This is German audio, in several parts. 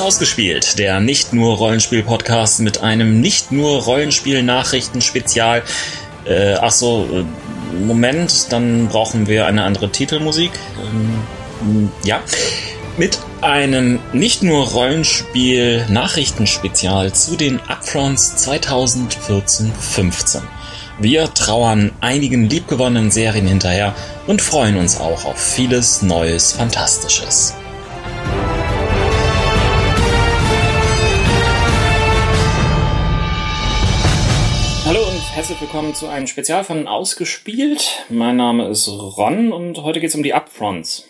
Ausgespielt, der nicht nur Rollenspiel-Podcast mit einem nicht nur Rollenspiel-Nachrichten-Spezial. Äh, ach so, äh, Moment, dann brauchen wir eine andere Titelmusik. Ähm, ja, mit einem nicht nur Rollenspiel-Nachrichtenspezial zu den Upfronts 2014-15. Wir trauern einigen liebgewonnenen Serien hinterher und freuen uns auch auf vieles Neues Fantastisches. Herzlich willkommen zu einem Spezial von Ausgespielt. Mein Name ist Ron und heute geht es um die Upfronts.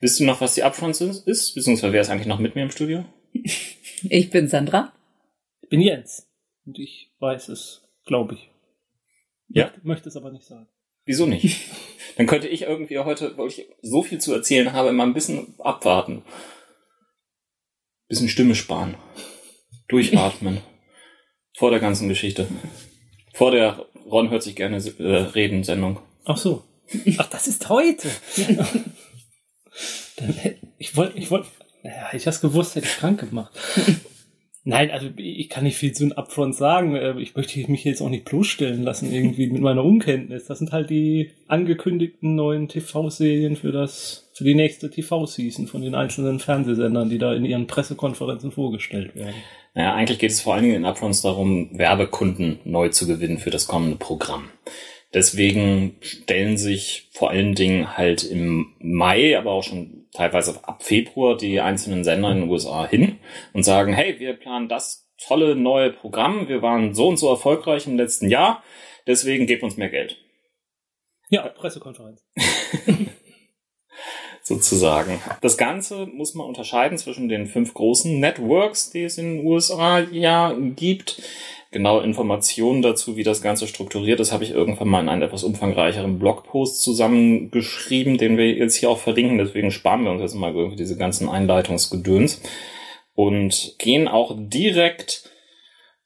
Wisst du noch, was die Upfronts ist? Beziehungsweise wer ist eigentlich noch mit mir im Studio? Ich bin Sandra. Ich bin Jens. Und ich weiß es, glaube ich. Ja? Ich möchte es aber nicht sagen. Wieso nicht? Dann könnte ich irgendwie heute, weil ich so viel zu erzählen habe, mal ein bisschen abwarten. Bisschen Stimme sparen. Durchatmen. Vor der ganzen Geschichte. Vor der Ron hört sich gerne äh, reden Sendung. Ach so. Ach, das ist heute. Ich wollte, ich wollte, ja, ich das gewusst, hätte ich krank gemacht. Nein, also ich kann nicht viel zu den Upfront sagen. Äh, Ich möchte mich jetzt auch nicht bloßstellen lassen, irgendwie mit meiner Unkenntnis. Das sind halt die angekündigten neuen TV-Serien für das, für die nächste TV-Season von den einzelnen Fernsehsendern, die da in ihren Pressekonferenzen vorgestellt werden. Naja, eigentlich geht es vor allen Dingen in Upfronts darum, Werbekunden neu zu gewinnen für das kommende Programm. Deswegen stellen sich vor allen Dingen halt im Mai, aber auch schon teilweise ab Februar die einzelnen Sender in den USA hin und sagen, hey, wir planen das tolle neue Programm, wir waren so und so erfolgreich im letzten Jahr, deswegen gebt uns mehr Geld. Ja, Pressekonferenz. sozusagen. Das Ganze muss man unterscheiden zwischen den fünf großen Networks, die es in den USA ja gibt. Genaue Informationen dazu, wie das Ganze strukturiert ist, habe ich irgendwann mal in einen etwas umfangreicheren Blogpost zusammengeschrieben, den wir jetzt hier auch verlinken. Deswegen sparen wir uns jetzt mal irgendwie diese ganzen Einleitungsgedöns und gehen auch direkt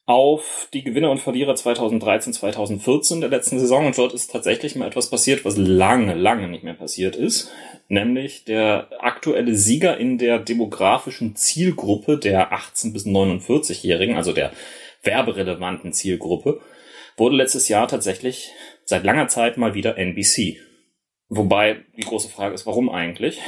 auf die Gewinner und Verlierer 2013, 2014 der letzten Saison. Und dort ist tatsächlich mal etwas passiert, was lange, lange nicht mehr passiert ist. Nämlich der aktuelle Sieger in der demografischen Zielgruppe der 18- bis 49-Jährigen, also der werberelevanten Zielgruppe, wurde letztes Jahr tatsächlich seit langer Zeit mal wieder NBC. Wobei die große Frage ist, warum eigentlich?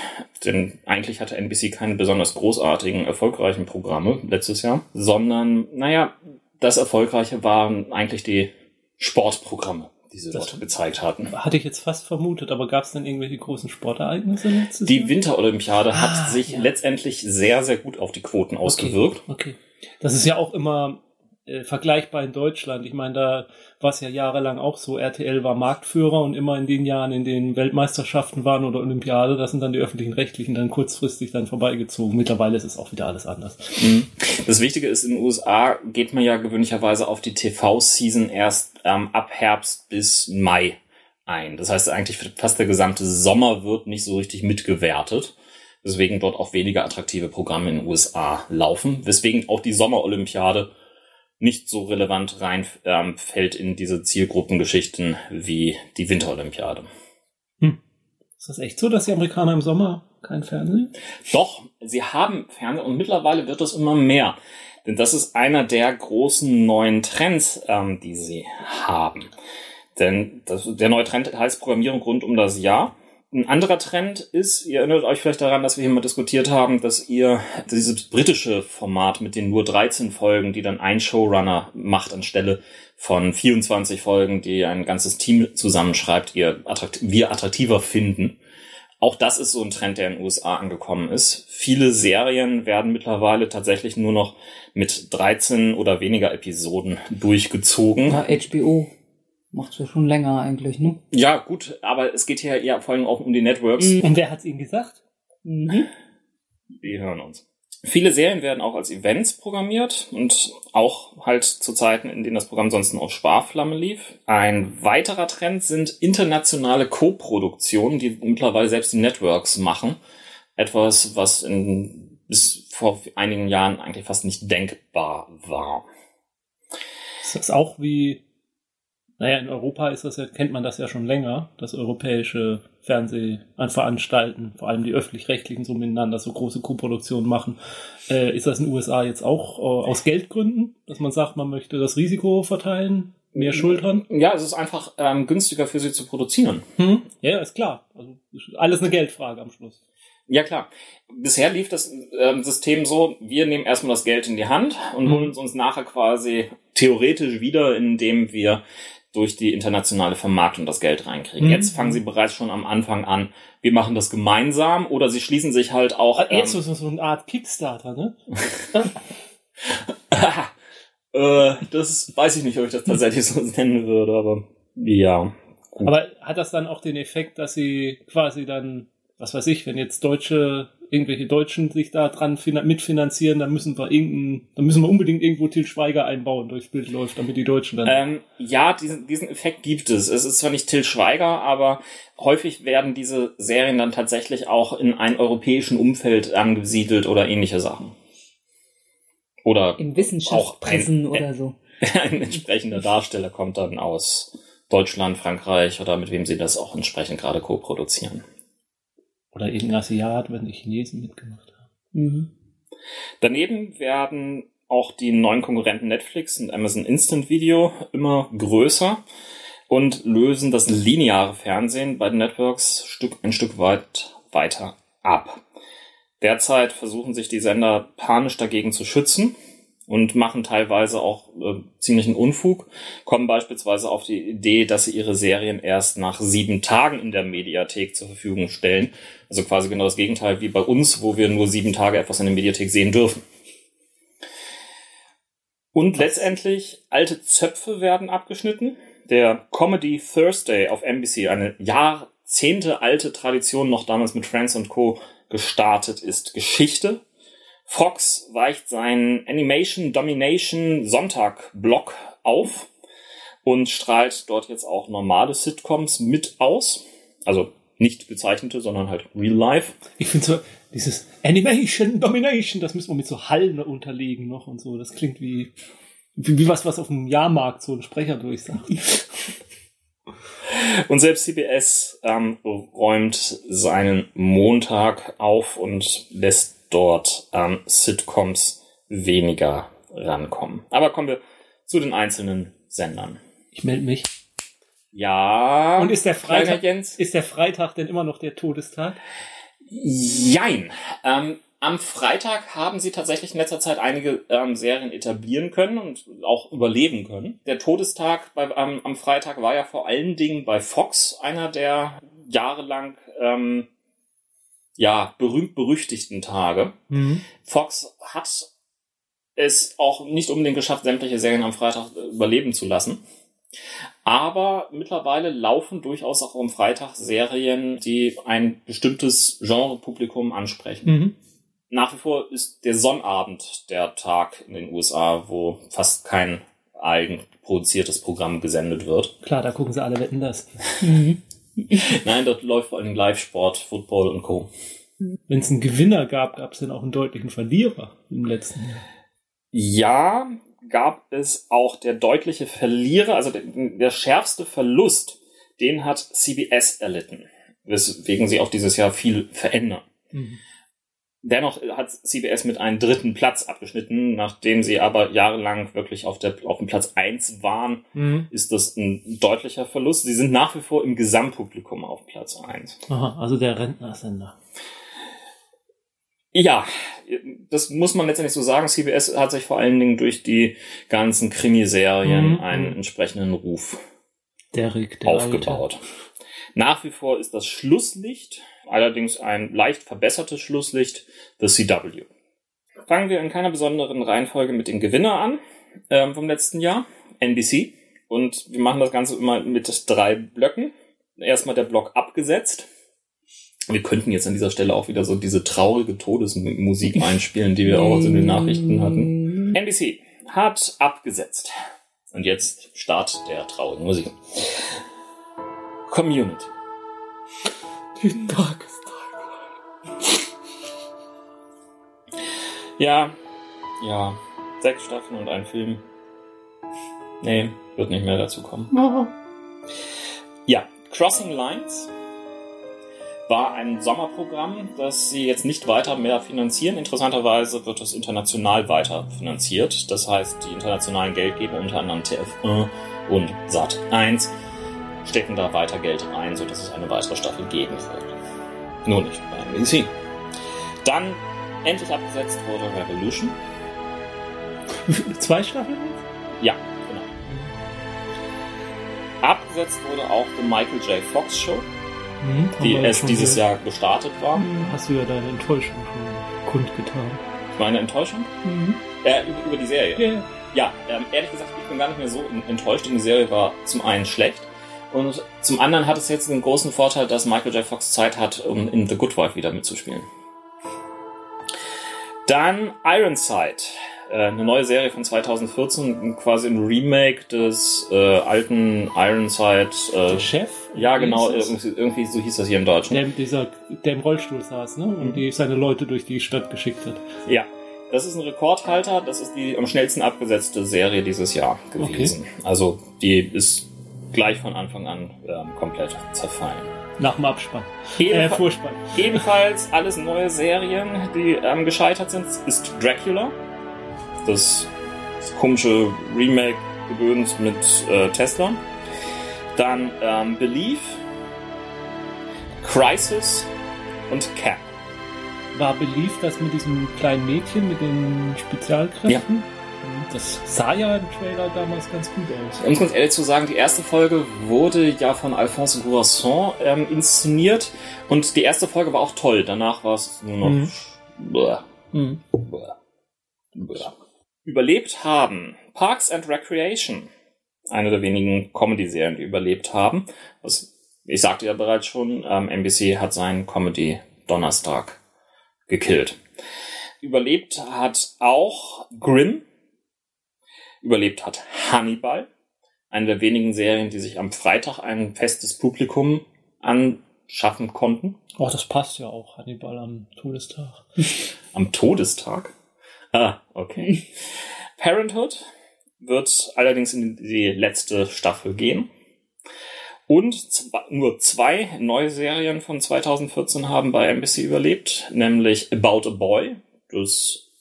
Denn eigentlich hatte NBC keine besonders großartigen, erfolgreichen Programme letztes Jahr, sondern, naja, das Erfolgreiche waren eigentlich die Sportprogramme, die sie Das- dort gezeigt hatten. Hatte ich jetzt fast vermutet, aber gab es denn irgendwelche großen Sportereignisse letztes Die Jahr? Winterolympiade Ah, hat sich ja. letztendlich sehr, sehr gut auf die Quoten ausgewirkt. Okay. Das ist ja auch immer äh, vergleichbar in Deutschland. Ich meine, da war es ja jahrelang auch so. RTL war Marktführer und immer in den Jahren, in denen Weltmeisterschaften waren oder Olympiade, da sind dann die öffentlichen Rechtlichen dann kurzfristig dann vorbeigezogen. Mittlerweile ist es auch wieder alles anders. Mhm. Das Wichtige ist, in den USA geht man ja gewöhnlicherweise auf die TV-Season erst ähm, ab Herbst bis Mai ein. Das heißt, eigentlich fast der gesamte Sommer wird nicht so richtig mitgewertet. Deswegen dort auch weniger attraktive Programme in den USA laufen. Weswegen auch die Sommerolympiade nicht so relevant reinfällt ähm, fällt in diese Zielgruppengeschichten wie die Winterolympiade. Ist das echt so, dass die Amerikaner im Sommer kein Fernsehen? Doch, sie haben Fernsehen und mittlerweile wird es immer mehr. Denn das ist einer der großen neuen Trends, ähm, die sie haben. Denn das, der neue Trend heißt Programmierung rund um das Jahr. Ein anderer Trend ist, ihr erinnert euch vielleicht daran, dass wir hier mal diskutiert haben, dass ihr dieses britische Format mit den nur 13 Folgen, die dann ein Showrunner macht anstelle von 24 Folgen, die ein ganzes Team zusammenschreibt, ihr attrakt wir attraktiver finden. Auch das ist so ein Trend, der in den USA angekommen ist. Viele Serien werden mittlerweile tatsächlich nur noch mit 13 oder weniger Episoden durchgezogen. Ja, HBO macht's ja schon länger eigentlich, ne? Ja, gut, aber es geht hier ja vor allem auch um die Networks. Mhm. Und wer hat's ihnen gesagt? Mhm. Wir hören uns. Viele Serien werden auch als Events programmiert und auch halt zu Zeiten, in denen das Programm sonst nur auf Sparflamme lief. Ein weiterer Trend sind internationale Co-Produktionen, die mittlerweile selbst die Networks machen. Etwas, was in, bis vor einigen Jahren eigentlich fast nicht denkbar war. Ist das auch wie Naja, in Europa ist das ja, kennt man das ja schon länger, dass europäische Fernsehanstalten, vor allem die öffentlich-rechtlichen, so miteinander so große Koproduktionen machen. Äh, ist das in den USA jetzt auch äh, aus Geldgründen, dass man sagt, man möchte das Risiko verteilen, mehr Schultern? Ja, es ist einfach ähm, günstiger für sie zu produzieren. Hm? Ja, ist klar. Also alles eine Geldfrage am Schluss. Ja, klar. Bisher lief das ähm, System so, wir nehmen erstmal das Geld in die Hand und Mhm. holen es uns nachher quasi theoretisch wieder, indem wir durch die internationale Vermarktung das Geld reinkriegen. Mhm. Jetzt fangen sie bereits schon am Anfang an, wir machen das gemeinsam oder sie schließen sich halt auch... Ah, Jetzt ähm, ist das so eine Art Kickstarter, ne? äh, das weiß ich nicht, ob ich das tatsächlich so nennen würde, aber ja. Gut. Aber hat das dann auch den Effekt, dass sie quasi dann, was weiß ich, wenn jetzt Deutsche, irgendwelche Deutschen sich da dran fina- mitfinanzieren, dann müssen wir irgendein, dann müssen wir unbedingt irgendwo Til Schweiger einbauen, durchs Bild läuft, damit die Deutschen dann. Ähm, ja, diesen, diesen Effekt gibt es. Es ist zwar nicht Till Schweiger, aber häufig werden diese Serien dann tatsächlich auch in einem europäischen Umfeld angesiedelt oder ähnliche Sachen. Oder In Wissenschaftspressen oder so. ein entsprechender Darsteller kommt dann aus Deutschland, Frankreich oder mit wem sie das auch entsprechend gerade co-produzieren. Oder irgendein Asiat, wenn die Chinesen mitgemacht haben. Mhm. Daneben werden auch die neuen Konkurrenten Netflix und Amazon Instant Video immer größer und lösen das lineare Fernsehen bei den Networks Stück, ein Stück weit weiter ab. Derzeit versuchen sich die Sender panisch dagegen zu schützen und machen teilweise auch äh, ziemlichen Unfug, kommen beispielsweise auf die Idee, dass sie ihre Serien erst nach sieben Tagen in der Mediathek zur Verfügung stellen. Also quasi genau das Gegenteil wie bei uns, wo wir nur sieben Tage etwas in der Mediathek sehen dürfen. Und letztendlich, alte Zöpfe werden abgeschnitten. Der Comedy Thursday auf NBC, eine Jahrzehnte alte Tradition, noch damals mit Friends und Co. gestartet ist, Geschichte. Fox weicht seinen Animation Domination Sonntag Block auf und strahlt dort jetzt auch normale Sitcoms mit aus. Also nicht gezeichnete, sondern halt real life. Ich finde so, dieses Animation, Domination, das müssen wir mit so Hallen unterlegen noch und so. Das klingt wie, wie, wie was, was auf dem Jahrmarkt so ein Sprecher durchsagt. Und selbst CBS ähm, räumt seinen Montag auf und lässt dort ähm, Sitcoms weniger rankommen. Aber kommen wir zu den einzelnen Sendern. Ich melde mich. Ja. Und ist der Freitag, Jens? ist der Freitag denn immer noch der Todestag? Jein. Ähm, am Freitag haben sie tatsächlich in letzter Zeit einige ähm, Serien etablieren können und auch überleben können. Der Todestag bei, ähm, am Freitag war ja vor allen Dingen bei Fox einer der jahrelang ähm, ja berühmt berüchtigten Tage. Fox hat es auch nicht unbedingt geschafft, sämtliche Serien am Freitag äh, überleben zu lassen. Aber mittlerweile laufen durchaus auch am Freitag Serien, die ein bestimmtes Genrepublikum ansprechen. Mhm. Nach wie vor ist der Sonnabend der Tag in den USA, wo fast kein eigenproduziertes Programm gesendet wird. Klar, da gucken sie alle wetten das. Mhm. Nein, dort läuft vor allem Live-Sport, Football und Co. Wenn es einen Gewinner gab, gab es dann auch einen deutlichen Verlierer im letzten Jahr. Ja, gab es auch der deutliche Verlierer, also der, der schärfste Verlust, den hat CBS erlitten, weswegen sie auch dieses Jahr viel verändern. Mhm. Dennoch hat CBS mit einem dritten Platz abgeschnitten, nachdem sie aber jahrelang wirklich auf, der, auf dem Platz eins waren, Mhm. ist das ein deutlicher Verlust. Sie sind nach wie vor im Gesamtpublikum auf Platz eins. Aha, also der Rentnersender. Ja, das muss man letztendlich so sagen. CBS hat sich vor allen Dingen durch die ganzen Krimiserien Mhm. einen entsprechenden Ruf Derek, der aufgebaut. Nach wie vor ist das Schlusslicht, allerdings ein leicht verbessertes Schlusslicht, The CW. Fangen wir in keiner besonderen Reihenfolge mit dem Gewinner an ähm, vom letzten Jahr, NBC. Und wir machen das Ganze immer mit drei Blöcken. Erstmal der Block abgesetzt. Wir könnten jetzt an dieser Stelle auch wieder so diese traurige Todesmusik einspielen, die wir auch in den Nachrichten hatten. NBC hat abgesetzt. Und jetzt Start der traurigen Musik. Community. Die Tagestag. Ja, ja, sechs Staffeln und ein Film. Nee, wird nicht mehr dazu kommen. Oh. Ja, Crossing Lines war ein Sommerprogramm, das sie jetzt nicht weiter mehr finanzieren. Interessanterweise wird es international weiter finanziert. Das heißt, die internationalen Geldgeber, unter anderem TF1 und Sat1, stecken da weiter Geld rein, sodass es eine weitere Staffel geben wird. Nur nicht bei NBC. Dann endlich abgesetzt wurde Revolution. Zwei Staffeln? Ja, genau. Abgesetzt wurde auch The Michael J. Fox Show, Mhm, die erst dieses. Jahr gestartet war. Mhm, Hast du ja deine Enttäuschung schon kundgetan. Meine Enttäuschung? Mhm. Äh, über, über die Serie. Ja. Ja, ähm, ehrlich gesagt, ich bin gar nicht mehr so en- enttäuscht, denn die Serie war zum einen schlecht und zum anderen hat es jetzt den großen Vorteil, dass Michael J. Fox Zeit hat, um in The Good Wife wieder mitzuspielen. Dann Ironside, äh, eine neue Serie von 2014, quasi ein Remake des äh, alten Ironside. Der Äh, Chef? ja, genau, irgendwie, irgendwie so hieß das hier im Deutschen. Der, dieser, der im Rollstuhl saß, ne? Und Mhm. die seine Leute durch die Stadt geschickt hat. Ja, das ist ein Rekordhalter. Das ist die am schnellsten abgesetzte Serie dieses Jahr gewesen. Also die ist gleich von Anfang an ähm, komplett zerfallen. Nach dem Abspann. Äh, Ebenfa Vorspann. ebenfalls alles neue Serien, die ähm, gescheitert sind, ist Dracula. Das, das komische Remake-Gedöns mit äh, Tesla. Dann ähm, Belief, Crisis und Cap. War beliebt das mit diesem kleinen Mädchen mit den Spezialkräften? Ja. Das sah ja im Trailer damals ganz gut aus. Um es ganz ehrlich zu sagen, die erste Folge wurde ja von Alphonse Bourasson ähm, inszeniert und die erste Folge war auch toll. Danach war es nur noch. Mhm. Bäh, Mhm. bäh, bäh. Überlebt haben Parks and Recreation, eine der wenigen Comedy-Serien, die überlebt haben. Das, ich sagte ja bereits schon, ähm, NBC hat seinen Comedy Donnerstag gekillt. Überlebt hat auch Grimm, überlebt hat Hannibal, eine der wenigen Serien, die sich am Freitag ein festes Publikum anschaffen konnten. Oh, das passt ja auch, Hannibal am Todestag. Am Todestag. Ah, okay. Parenthood wird allerdings in die letzte Staffel gehen. Und nur zwei neue Serien von 2014 haben bei NBC überlebt, nämlich About a Boy, das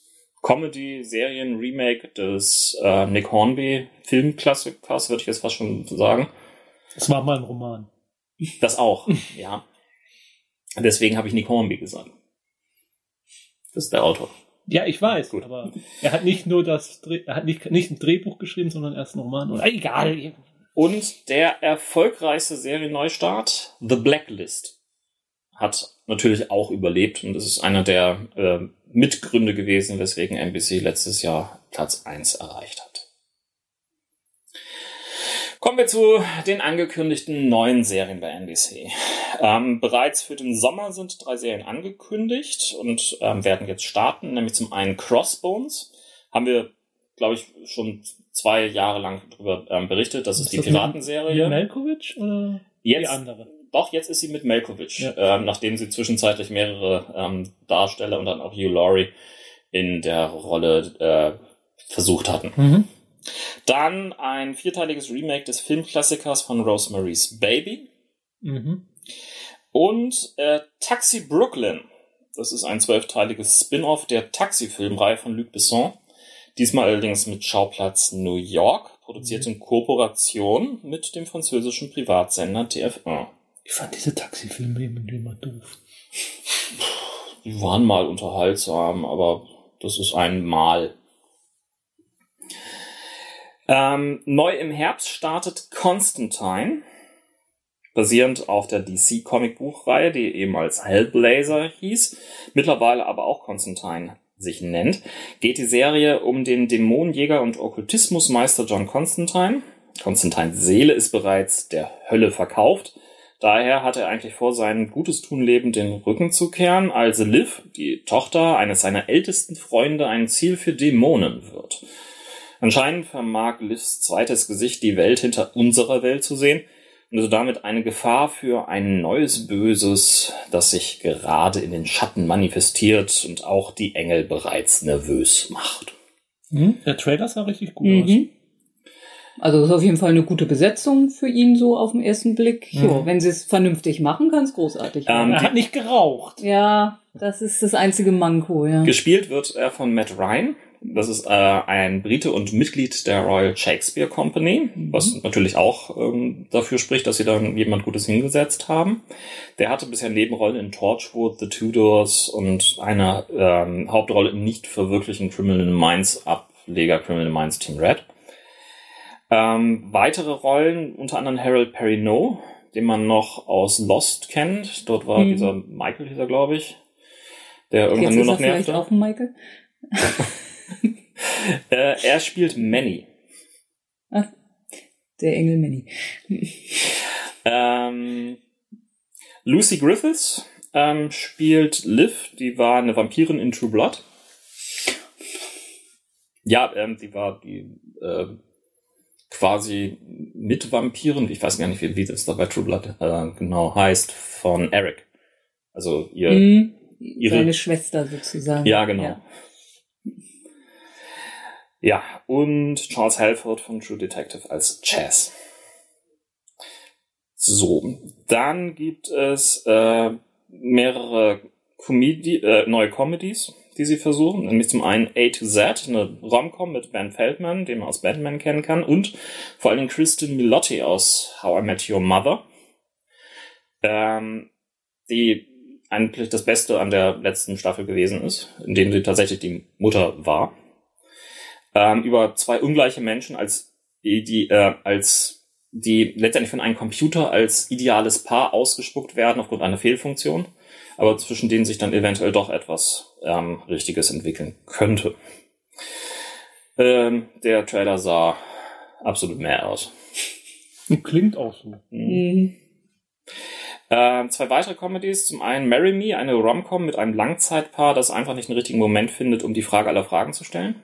Comedy-Serien-Remake des äh, Nick Hornby-Filmklassikers, würde ich jetzt fast schon sagen. Das war mal ein Roman. Das auch, ja. Deswegen habe ich Nick Hornby gesagt. Das ist der Autor. Ja, ich weiß, Gut. aber er hat nicht nur das, Dreh, er hat nicht, nicht ein Drehbuch geschrieben, sondern erst einen Roman. Oder egal. Und der erfolgreichste Serienneustart, The Blacklist, hat natürlich auch überlebt und es ist einer der äh, Mitgründe gewesen, weswegen NBC letztes Jahr Platz 1 erreicht hat. Kommen wir zu den angekündigten neuen Serien bei NBC. Ähm, bereits für den Sommer sind drei Serien angekündigt und ähm, werden jetzt starten, nämlich zum einen Crossbones. Haben wir, glaube ich, schon zwei Jahre lang darüber ähm, berichtet. Das ist, die das mit- Piratenserie. Mit Malkovich oder die Jetzt, andere? Doch, jetzt ist sie mit Malkovich, Ja. ähm, nachdem sie zwischenzeitlich mehrere ähm, Darsteller und dann auch Hugh Laurie in der Rolle äh, versucht hatten. Mhm. Dann ein vierteiliges Remake des Filmklassikers von Rosemary's Baby Mhm. und äh, Taxi Brooklyn. Das ist ein zwölfteiliges Spin-off der Taxi-Filmreihe von Luc Besson. Diesmal allerdings mit Schauplatz New York, produziert in Kooperation mit dem französischen Privatsender TF1. Ich fand diese Taxifilme irgendwie immer doof. Die waren mal unterhaltsam, aber das ist ein Mal. Ähm, neu im Herbst startet Constantine, basierend auf der DC Comicbuchreihe, die eben als Hellblazer hieß, mittlerweile aber auch Constantine sich nennt, geht die Serie um den Dämonenjäger und Okkultismusmeister John Constantine. Constantines Seele ist bereits der Hölle verkauft. Daher hat er eigentlich vor, sein Gutes tun Leben den Rücken zu kehren, als Liv, die Tochter eines seiner ältesten Freunde, ein Ziel für Dämonen wird. Anscheinend vermag Livs zweites Gesicht die Welt hinter unserer Welt zu sehen und ist damit eine Gefahr für ein neues Böses, das sich gerade in den Schatten manifestiert und auch die Engel bereits nervös macht. Mhm. Der Trailer sah richtig gut Mhm. Also das ist auf jeden Fall eine gute Besetzung für ihn so auf den ersten Blick. Mhm. Jo, wenn sie es vernünftig machen, kann es großartig Ähm. Er hat nicht geraucht. Ja, das ist das einzige Manko, ja. Gespielt wird er von Matt Ryan. Das ist äh, ein Brite und Mitglied der Royal Shakespeare Company, was natürlich auch ähm, dafür spricht, dass sie da jemand Gutes hingesetzt haben. Der hatte bisher Nebenrollen in Torchwood, The Tudors und eine ähm, Hauptrolle im nicht verwirklichen Criminal Minds Ableger Criminal Minds Team Red. Ähm, weitere Rollen, unter anderem Harold Perrineau, den man noch aus Lost kennt. Dort war Mhm. dieser Michael, dieser glaube ich, der irgendwann Jetzt nur ist er noch vielleicht nervte. auch ein Michael. Äh, er spielt Manny. Der Engel Mini. Ähm, Lucy Griffiths ähm, spielt Liv, die war eine Vampirin in True Blood. Ja, ähm, die war die äh, quasi mit Vampiren, ich weiß gar nicht, wie, wie das da bei True Blood äh, genau heißt, von Eric. Also ihr, Mhm. ihre- Seine Schwester sozusagen. ja genau. Ja. und Charles Halford von True Detective als Chaz. So, dann gibt es äh, mehrere Comedi äh, neue Comedies, die sie versuchen. Nämlich zum einen A to Z, eine Romcom mit Ben Feldman, den man aus Batman kennen kann, und vor Dingen Kristen Milotti aus How I Met Your Mother. Ähm, die eigentlich das Beste an der letzten Staffel gewesen ist, in dem sie tatsächlich die Mutter war. Ähm, über zwei ungleiche Menschen als die äh, als die letztendlich von einem Computer als ideales Paar ausgespuckt werden aufgrund einer Fehlfunktion, aber zwischen denen sich dann eventuell doch etwas ähm, Richtiges entwickeln könnte. Ähm, der Trailer sah absolut mehr aus. Klingt auch so. Mhm. Äh, zwei weitere Comedies. Zum einen Marry Me, eine Rom-Com mit einem Langzeitpaar, das einfach nicht den richtigen Moment findet, um die Frage aller Fragen zu stellen.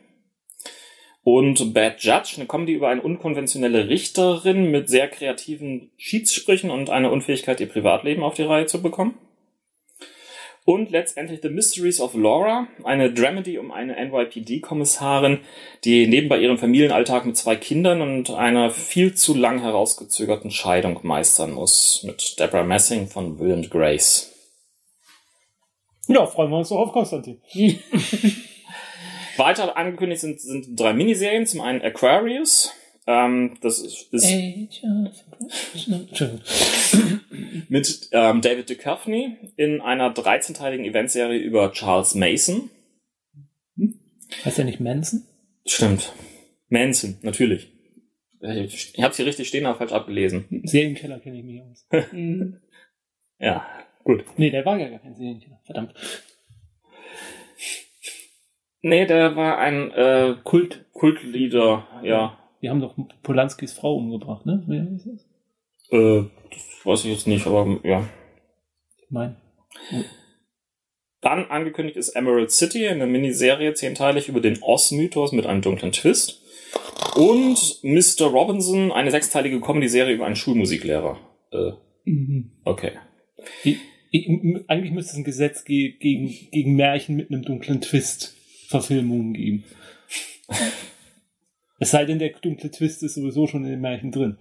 Und Bad Judge, eine Comedy über eine unkonventionelle Richterin mit sehr kreativen Schiedssprüchen und einer Unfähigkeit, ihr Privatleben auf die Reihe zu bekommen. Und letztendlich The Mysteries of Laura, eine Dramedy um eine NYPD-Kommissarin, die nebenbei ihren Familienalltag mit zwei Kindern und einer viel zu lang herausgezögerten Scheidung meistern muss, mit Deborah Messing von Will and Grace. Ja, freuen wir uns doch auf Konstantin. Weiter angekündigt sind, sind drei Miniserien. Zum einen Aquarius. Ähm, das ist, ist Entschuldigung. mit ähm, David Duchovny in einer 13-teiligen Eventserie über Charles Mason. Heißt der nicht Manson? Stimmt. Manson, natürlich. Ich, ich habe hier richtig stehen, aber falsch abgelesen. Serienkiller kenne ich mich aus. Mhm. Ja, gut. Nee, der war ja gar kein Serienkiller. Verdammt. Nee, der war ein äh, Kult. Kultleader, ja. Die haben doch Polanskis Frau umgebracht, ne? Wer ist das? Äh, das weiß ich jetzt nicht, aber ja. Mein. Dann angekündigt ist Emerald City, eine Miniserie, zehnteilig über den Oz-Mythos mit einem dunklen Twist. Und Mr. Robinson, eine sechsteilige Comedy-Serie über einen Schulmusiklehrer. Äh, Mhm. okay. Ich, ich, eigentlich müsste es ein Gesetz ge gegen, gegen Märchen mit einem dunklen Twist Verfilmungen geben. es sei denn, der dunkle Twist ist sowieso schon in den Märchen drin.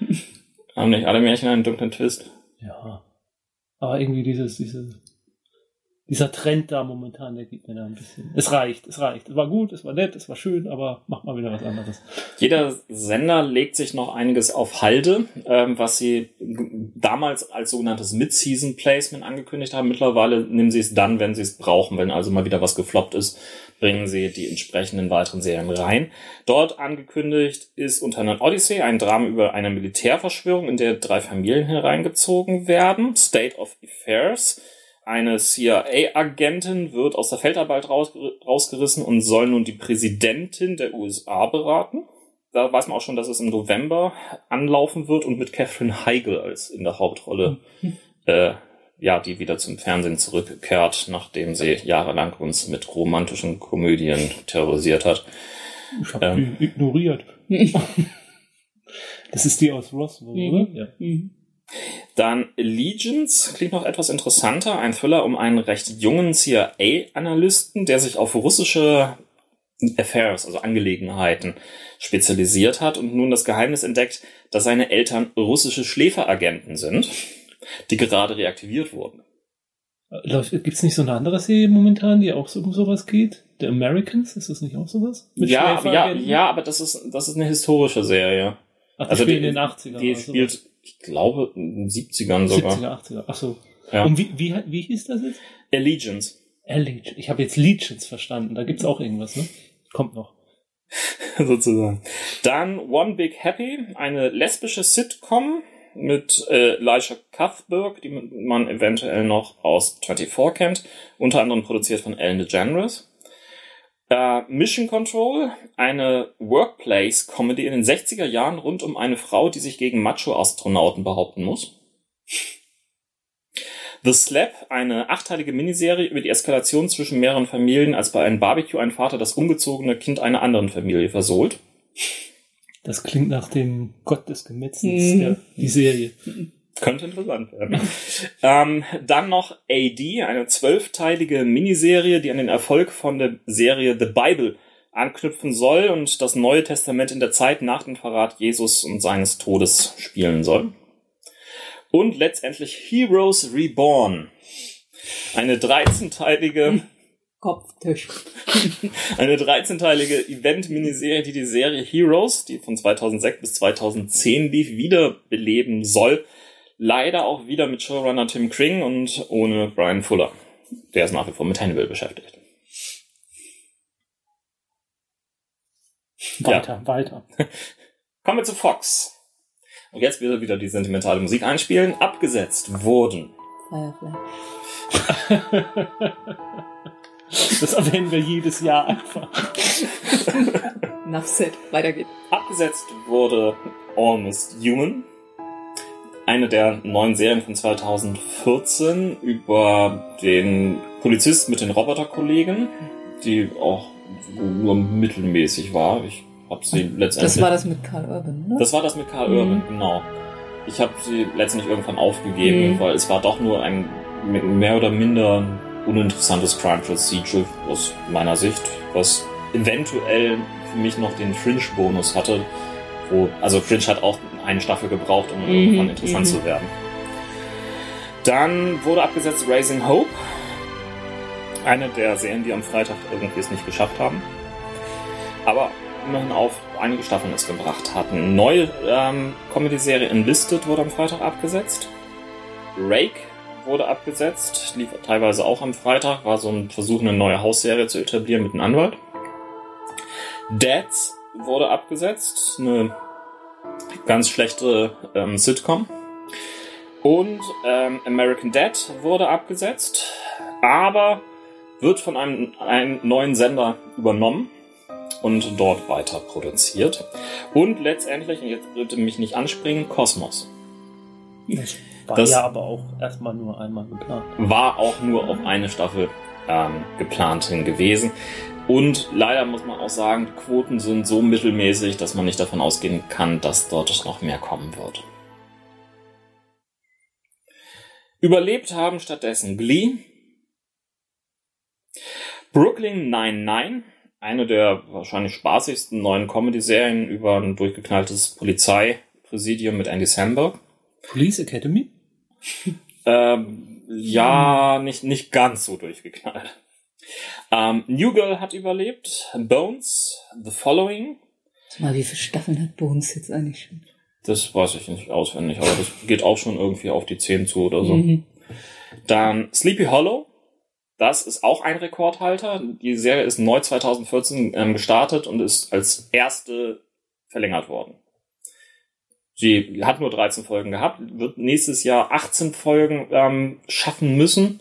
Haben nicht alle Märchen einen dunklen Twist? Ja. Aber irgendwie dieses, diese, dieser Trend da momentan, der gibt mir da ein bisschen. Es reicht, es reicht. Es war gut, es war nett, es war schön, aber mach mal wieder was anderes. Jeder Sender legt sich noch einiges auf Halde, ähm, was sie damals als sogenanntes Mid-Season Placement angekündigt haben. Mittlerweile nehmen sie es dann, wenn sie es brauchen. Wenn also mal wieder was gefloppt ist, bringen sie die entsprechenden weiteren Serien rein. Dort angekündigt ist unter anderem Odyssey, ein Drama über eine Militärverschwörung, in der drei Familien hereingezogen werden. State of Affairs. Eine CIA-Agentin wird aus der Feldarbeit raus, rausgerissen und soll nun die Präsidentin der USA beraten. Da weiß man auch schon, dass es im November anlaufen wird und mit Catherine Heigl als in der Hauptrolle, äh, ja, die wieder zum Fernsehen zurückkehrt, nachdem sie jahrelang uns mit romantischen Komödien terrorisiert hat. Ich habe Ähm. die ignoriert. Das ist die aus Roswell, Mhm. oder? Ja. Mhm. Dann Allegiance klingt noch etwas interessanter. Ein Thriller um einen recht jungen CIA-Analysten, der sich auf russische Affairs, also Angelegenheiten, spezialisiert hat und nun das Geheimnis entdeckt, dass seine Eltern russische Schläferagenten sind, die gerade reaktiviert wurden. Gibt es nicht so eine andere Serie momentan, die auch so um sowas geht? The Americans, ist das nicht auch sowas? Mit ja, aber, ja, ja, aber das ist, das ist eine historische Serie. Ach, die also die, in den 80ern. Die spielt, sowas. ich glaube, in den 70ern sogar. 70er, 80er, ach so. Ja. Und wie, wie, wie hieß das jetzt? Allegiance. Allegiance. Ich habe jetzt Legions verstanden. Da gibt's auch irgendwas, ne? Kommt noch. Sozusagen. Dann One Big Happy, eine lesbische Sitcom mit äh, Elisha Cuthberg, die man eventuell noch aus 24 kennt, unter anderem produziert von Ellen DeGeneres. Äh, Mission Control, eine Workplace-Comedy in den 60er Jahren rund um eine Frau, die sich gegen Macho-Astronauten behaupten muss. The Slap, eine achteilige Miniserie über die Eskalation zwischen mehreren Familien, als bei einem Barbecue ein Vater das umgezogene Kind einer anderen Familie versohlt. Das klingt nach dem Gott des Gemetzens, mhm. ja, die Serie. Könnte interessant werden. ähm, dann noch AD, eine zwölfteilige Miniserie, die an den Erfolg von der Serie The Bible anknüpfen soll und das Neue Testament in der Zeit nach dem Verrat Jesus und seines Todes spielen soll. Und letztendlich Heroes Reborn. Eine 13-teilige Kopftisch. Eine 13-teilige Event-Miniserie, die die Serie Heroes, die von 2006 bis 2010 lief, wiederbeleben soll. Leider auch wieder mit Showrunner Tim Kring und ohne Brian Fuller. Der ist nach wie vor mit Hannibal beschäftigt. Weiter, ja. weiter. Kommen wir zu Fox. Und jetzt wieder wieder die sentimentale Musik einspielen. Abgesetzt wurden. Firefly. das erwähnen wir jedes Jahr einfach. Nuffset, weiter geht's. Abgesetzt wurde Almost Human. Eine der neuen Serien von 2014 über den Polizist mit den Roboterkollegen, die auch nur mittelmäßig war. Ich habe sie letztendlich. Das war das mit Karl Urban, ne? Das war das mit Karl mhm. Urban, genau. Ich habe sie letztendlich irgendwann aufgegeben, mhm. weil es war doch nur ein mehr oder minder uninteressantes Crime Procedure aus meiner Sicht, was eventuell für mich noch den Fringe-Bonus hatte, wo, also Fringe hat auch eine Staffel gebraucht, um mhm. irgendwann interessant mhm. zu werden. Dann wurde abgesetzt Raising Hope, eine der Serien, die am Freitag irgendwie es nicht geschafft haben. Aber immerhin auf einige Staffeln es gebracht hatten. Neue ähm, Comedy-Serie Enlisted wurde am Freitag abgesetzt. Rake wurde abgesetzt, lief teilweise auch am Freitag, war so ein Versuch, eine neue Hausserie zu etablieren mit einem Anwalt. Dads wurde abgesetzt, eine ganz schlechte ähm, Sitcom. Und ähm, American Dad wurde abgesetzt, aber wird von einem, einem neuen Sender übernommen und dort weiter produziert. Und letztendlich, und jetzt bitte mich nicht anspringen, Kosmos. Das war das ja aber auch erstmal nur einmal geplant. War auch nur auf eine Staffel ähm, geplant hin gewesen. Und leider muss man auch sagen, Quoten sind so mittelmäßig, dass man nicht davon ausgehen kann, dass dort noch mehr kommen wird. Überlebt haben stattdessen Glee, Brooklyn 99, eine der wahrscheinlich spaßigsten neuen Comedy-Serien über ein durchgeknalltes Polizeipräsidium mit Andy Samberg. Police Academy? ähm, ja, nicht, nicht ganz so durchgeknallt. Ähm, New Girl hat überlebt. Bones, The Following. Mal, wie viele Staffeln hat Bones jetzt eigentlich schon? Das weiß ich nicht auswendig, aber das geht auch schon irgendwie auf die 10 zu oder so. Mhm. Dann Sleepy Hollow. Das ist auch ein Rekordhalter. Die Serie ist neu 2014 ähm, gestartet und ist als erste verlängert worden. Sie hat nur 13 Folgen gehabt, wird nächstes Jahr 18 Folgen ähm, schaffen müssen,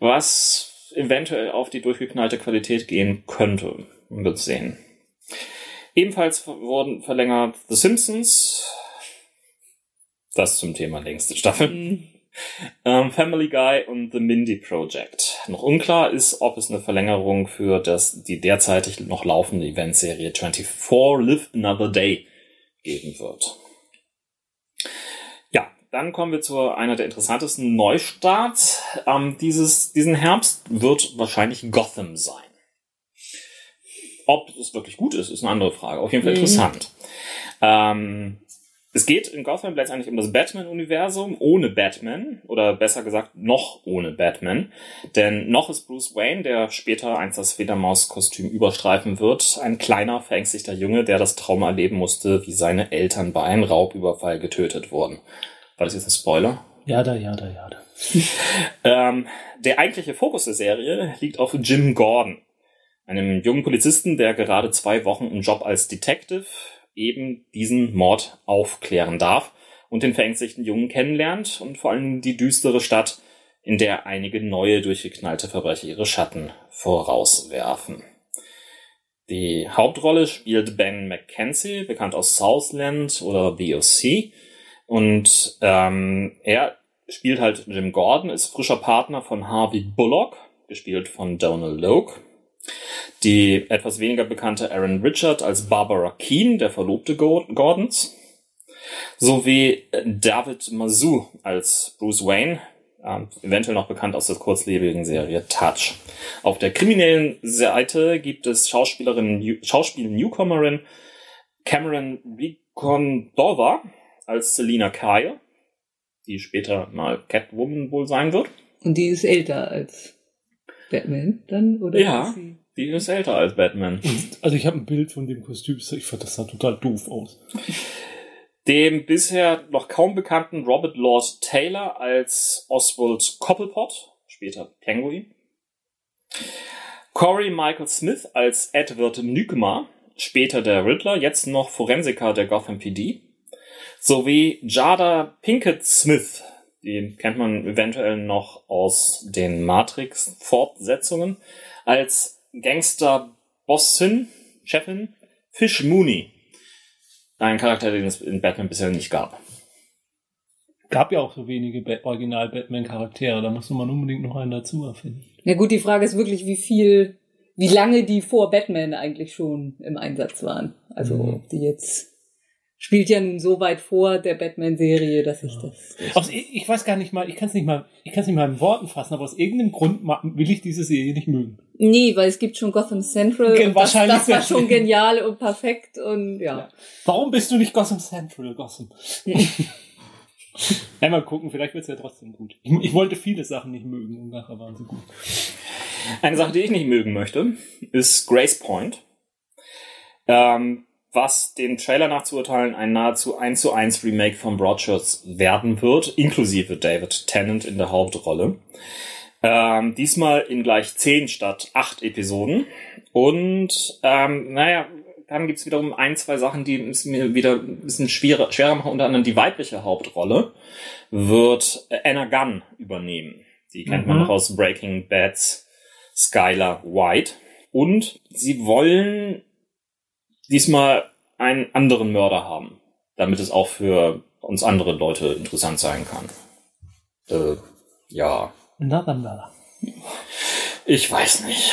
was eventuell auf die durchgeknallte Qualität gehen könnte. Man wird sehen. Ebenfalls wurden verlängert The Simpsons. Das zum Thema längste Staffel. Mhm. Ähm, Family Guy und The Mindy Project. Noch unklar ist, ob es eine Verlängerung für das, die derzeitig noch laufende Eventserie 24 Live Another Day geben wird. Dann kommen wir zu einer der interessantesten Neustarts. Ähm, dieses, diesen Herbst wird wahrscheinlich Gotham sein. Ob es wirklich gut ist, ist eine andere Frage. Auf jeden Fall interessant. Ähm, es geht in Gotham letztendlich um das Batman-Universum ohne Batman oder besser gesagt noch ohne Batman. Denn noch ist Bruce Wayne, der später einst das Fledermaus-Kostüm überstreifen wird, ein kleiner, verängstigter Junge, der das Trauma erleben musste, wie seine Eltern bei einem Raubüberfall getötet wurden. War das jetzt ein Spoiler? Ja, da, ja, da, ja, da. Ähm, der eigentliche Fokus der Serie liegt auf Jim Gordon, einem jungen Polizisten, der gerade zwei Wochen im Job als Detective eben diesen Mord aufklären darf und den verängstigten Jungen kennenlernt und vor allem die düstere Stadt, in der einige neue durchgeknallte Verbrecher ihre Schatten vorauswerfen. Die Hauptrolle spielt Ben McKenzie, bekannt aus Southland oder The O.C. Und ähm, er spielt halt Jim Gordon, ist frischer Partner von Harvey Bullock, gespielt von Donald Logue. Die etwas weniger bekannte Aaron Richard als Barbara Keane, der Verlobte Gordons. Sowie David Mazou als Bruce Wayne, äh, eventuell noch bekannt aus der kurzlebigen Serie Touch. Auf der kriminellen Seite gibt es Schauspielerin, Schauspiel-Newcomerin Cameron Vicondova als Selina Kyle, die später mal Catwoman wohl sein wird. Und die ist älter als Batman dann, oder? Ja. ist sie- Die ist älter als Batman. Also ich habe ein Bild von dem Kostüm, ich fand das sah total doof aus. Dem bisher noch kaum bekannten Robert Lord Taylor als Oswald Cobblepot, später Penguin. Corey Michael Smith als Edward Nykema, später der Riddler, jetzt noch Forensiker der Gotham PD. Sowie Jada Pinkett Smith, die kennt man eventuell noch aus den Matrix-Fortsetzungen, als Gangster-Bossin, Chefin, Fish Mooney. Ein Charakter, den es in Batman bisher nicht gab. Gab ja auch so wenige Ba- Original-Batman-Charaktere, da musste man unbedingt noch einen dazu erfinden. Ja gut, die Frage ist wirklich, wie viel, wie lange die vor Batman eigentlich schon im Einsatz waren. Also Mhm. ob die jetzt spielt ja nun so weit vor der Batman-Serie, dass ich Ja. das. Aus, ich, weiß gar nicht mal, ich kann es nicht mal, ich kann es nicht mal in Worten fassen, aber aus irgendeinem Grund will ich diese Serie nicht mögen. Nee, weil es gibt schon Gotham Central. Ge- und das, wahrscheinlich das war schon genial und perfekt und ja. Ja. Warum bist du nicht Gotham Central, Gotham? ja, mal gucken, vielleicht wird es ja trotzdem gut. Ich, ich wollte viele Sachen nicht mögen und nachher waren sie gut. Eine Sache, die ich nicht mögen möchte, ist Grace Point. Ähm, was den Trailer nachzuurteilen ein nahezu 1 zu 1 Remake von Broadchurch werden wird, inklusive David Tennant in der Hauptrolle. Ähm, diesmal in gleich 10 statt 8 Episoden. Und ähm, naja, dann gibt's wiederum ein, zwei Sachen, die es mir wieder ein bisschen schwerer, schwerer machen. Unter anderem die weibliche Hauptrolle wird Anna Gunn übernehmen. Die kennt man Mhm. noch aus Breaking Bad's Skylar White. Und sie wollen diesmal einen anderen Mörder haben, damit es auch für uns andere Leute interessant sein kann. Äh, ja, Another Mother. ich weiß nicht.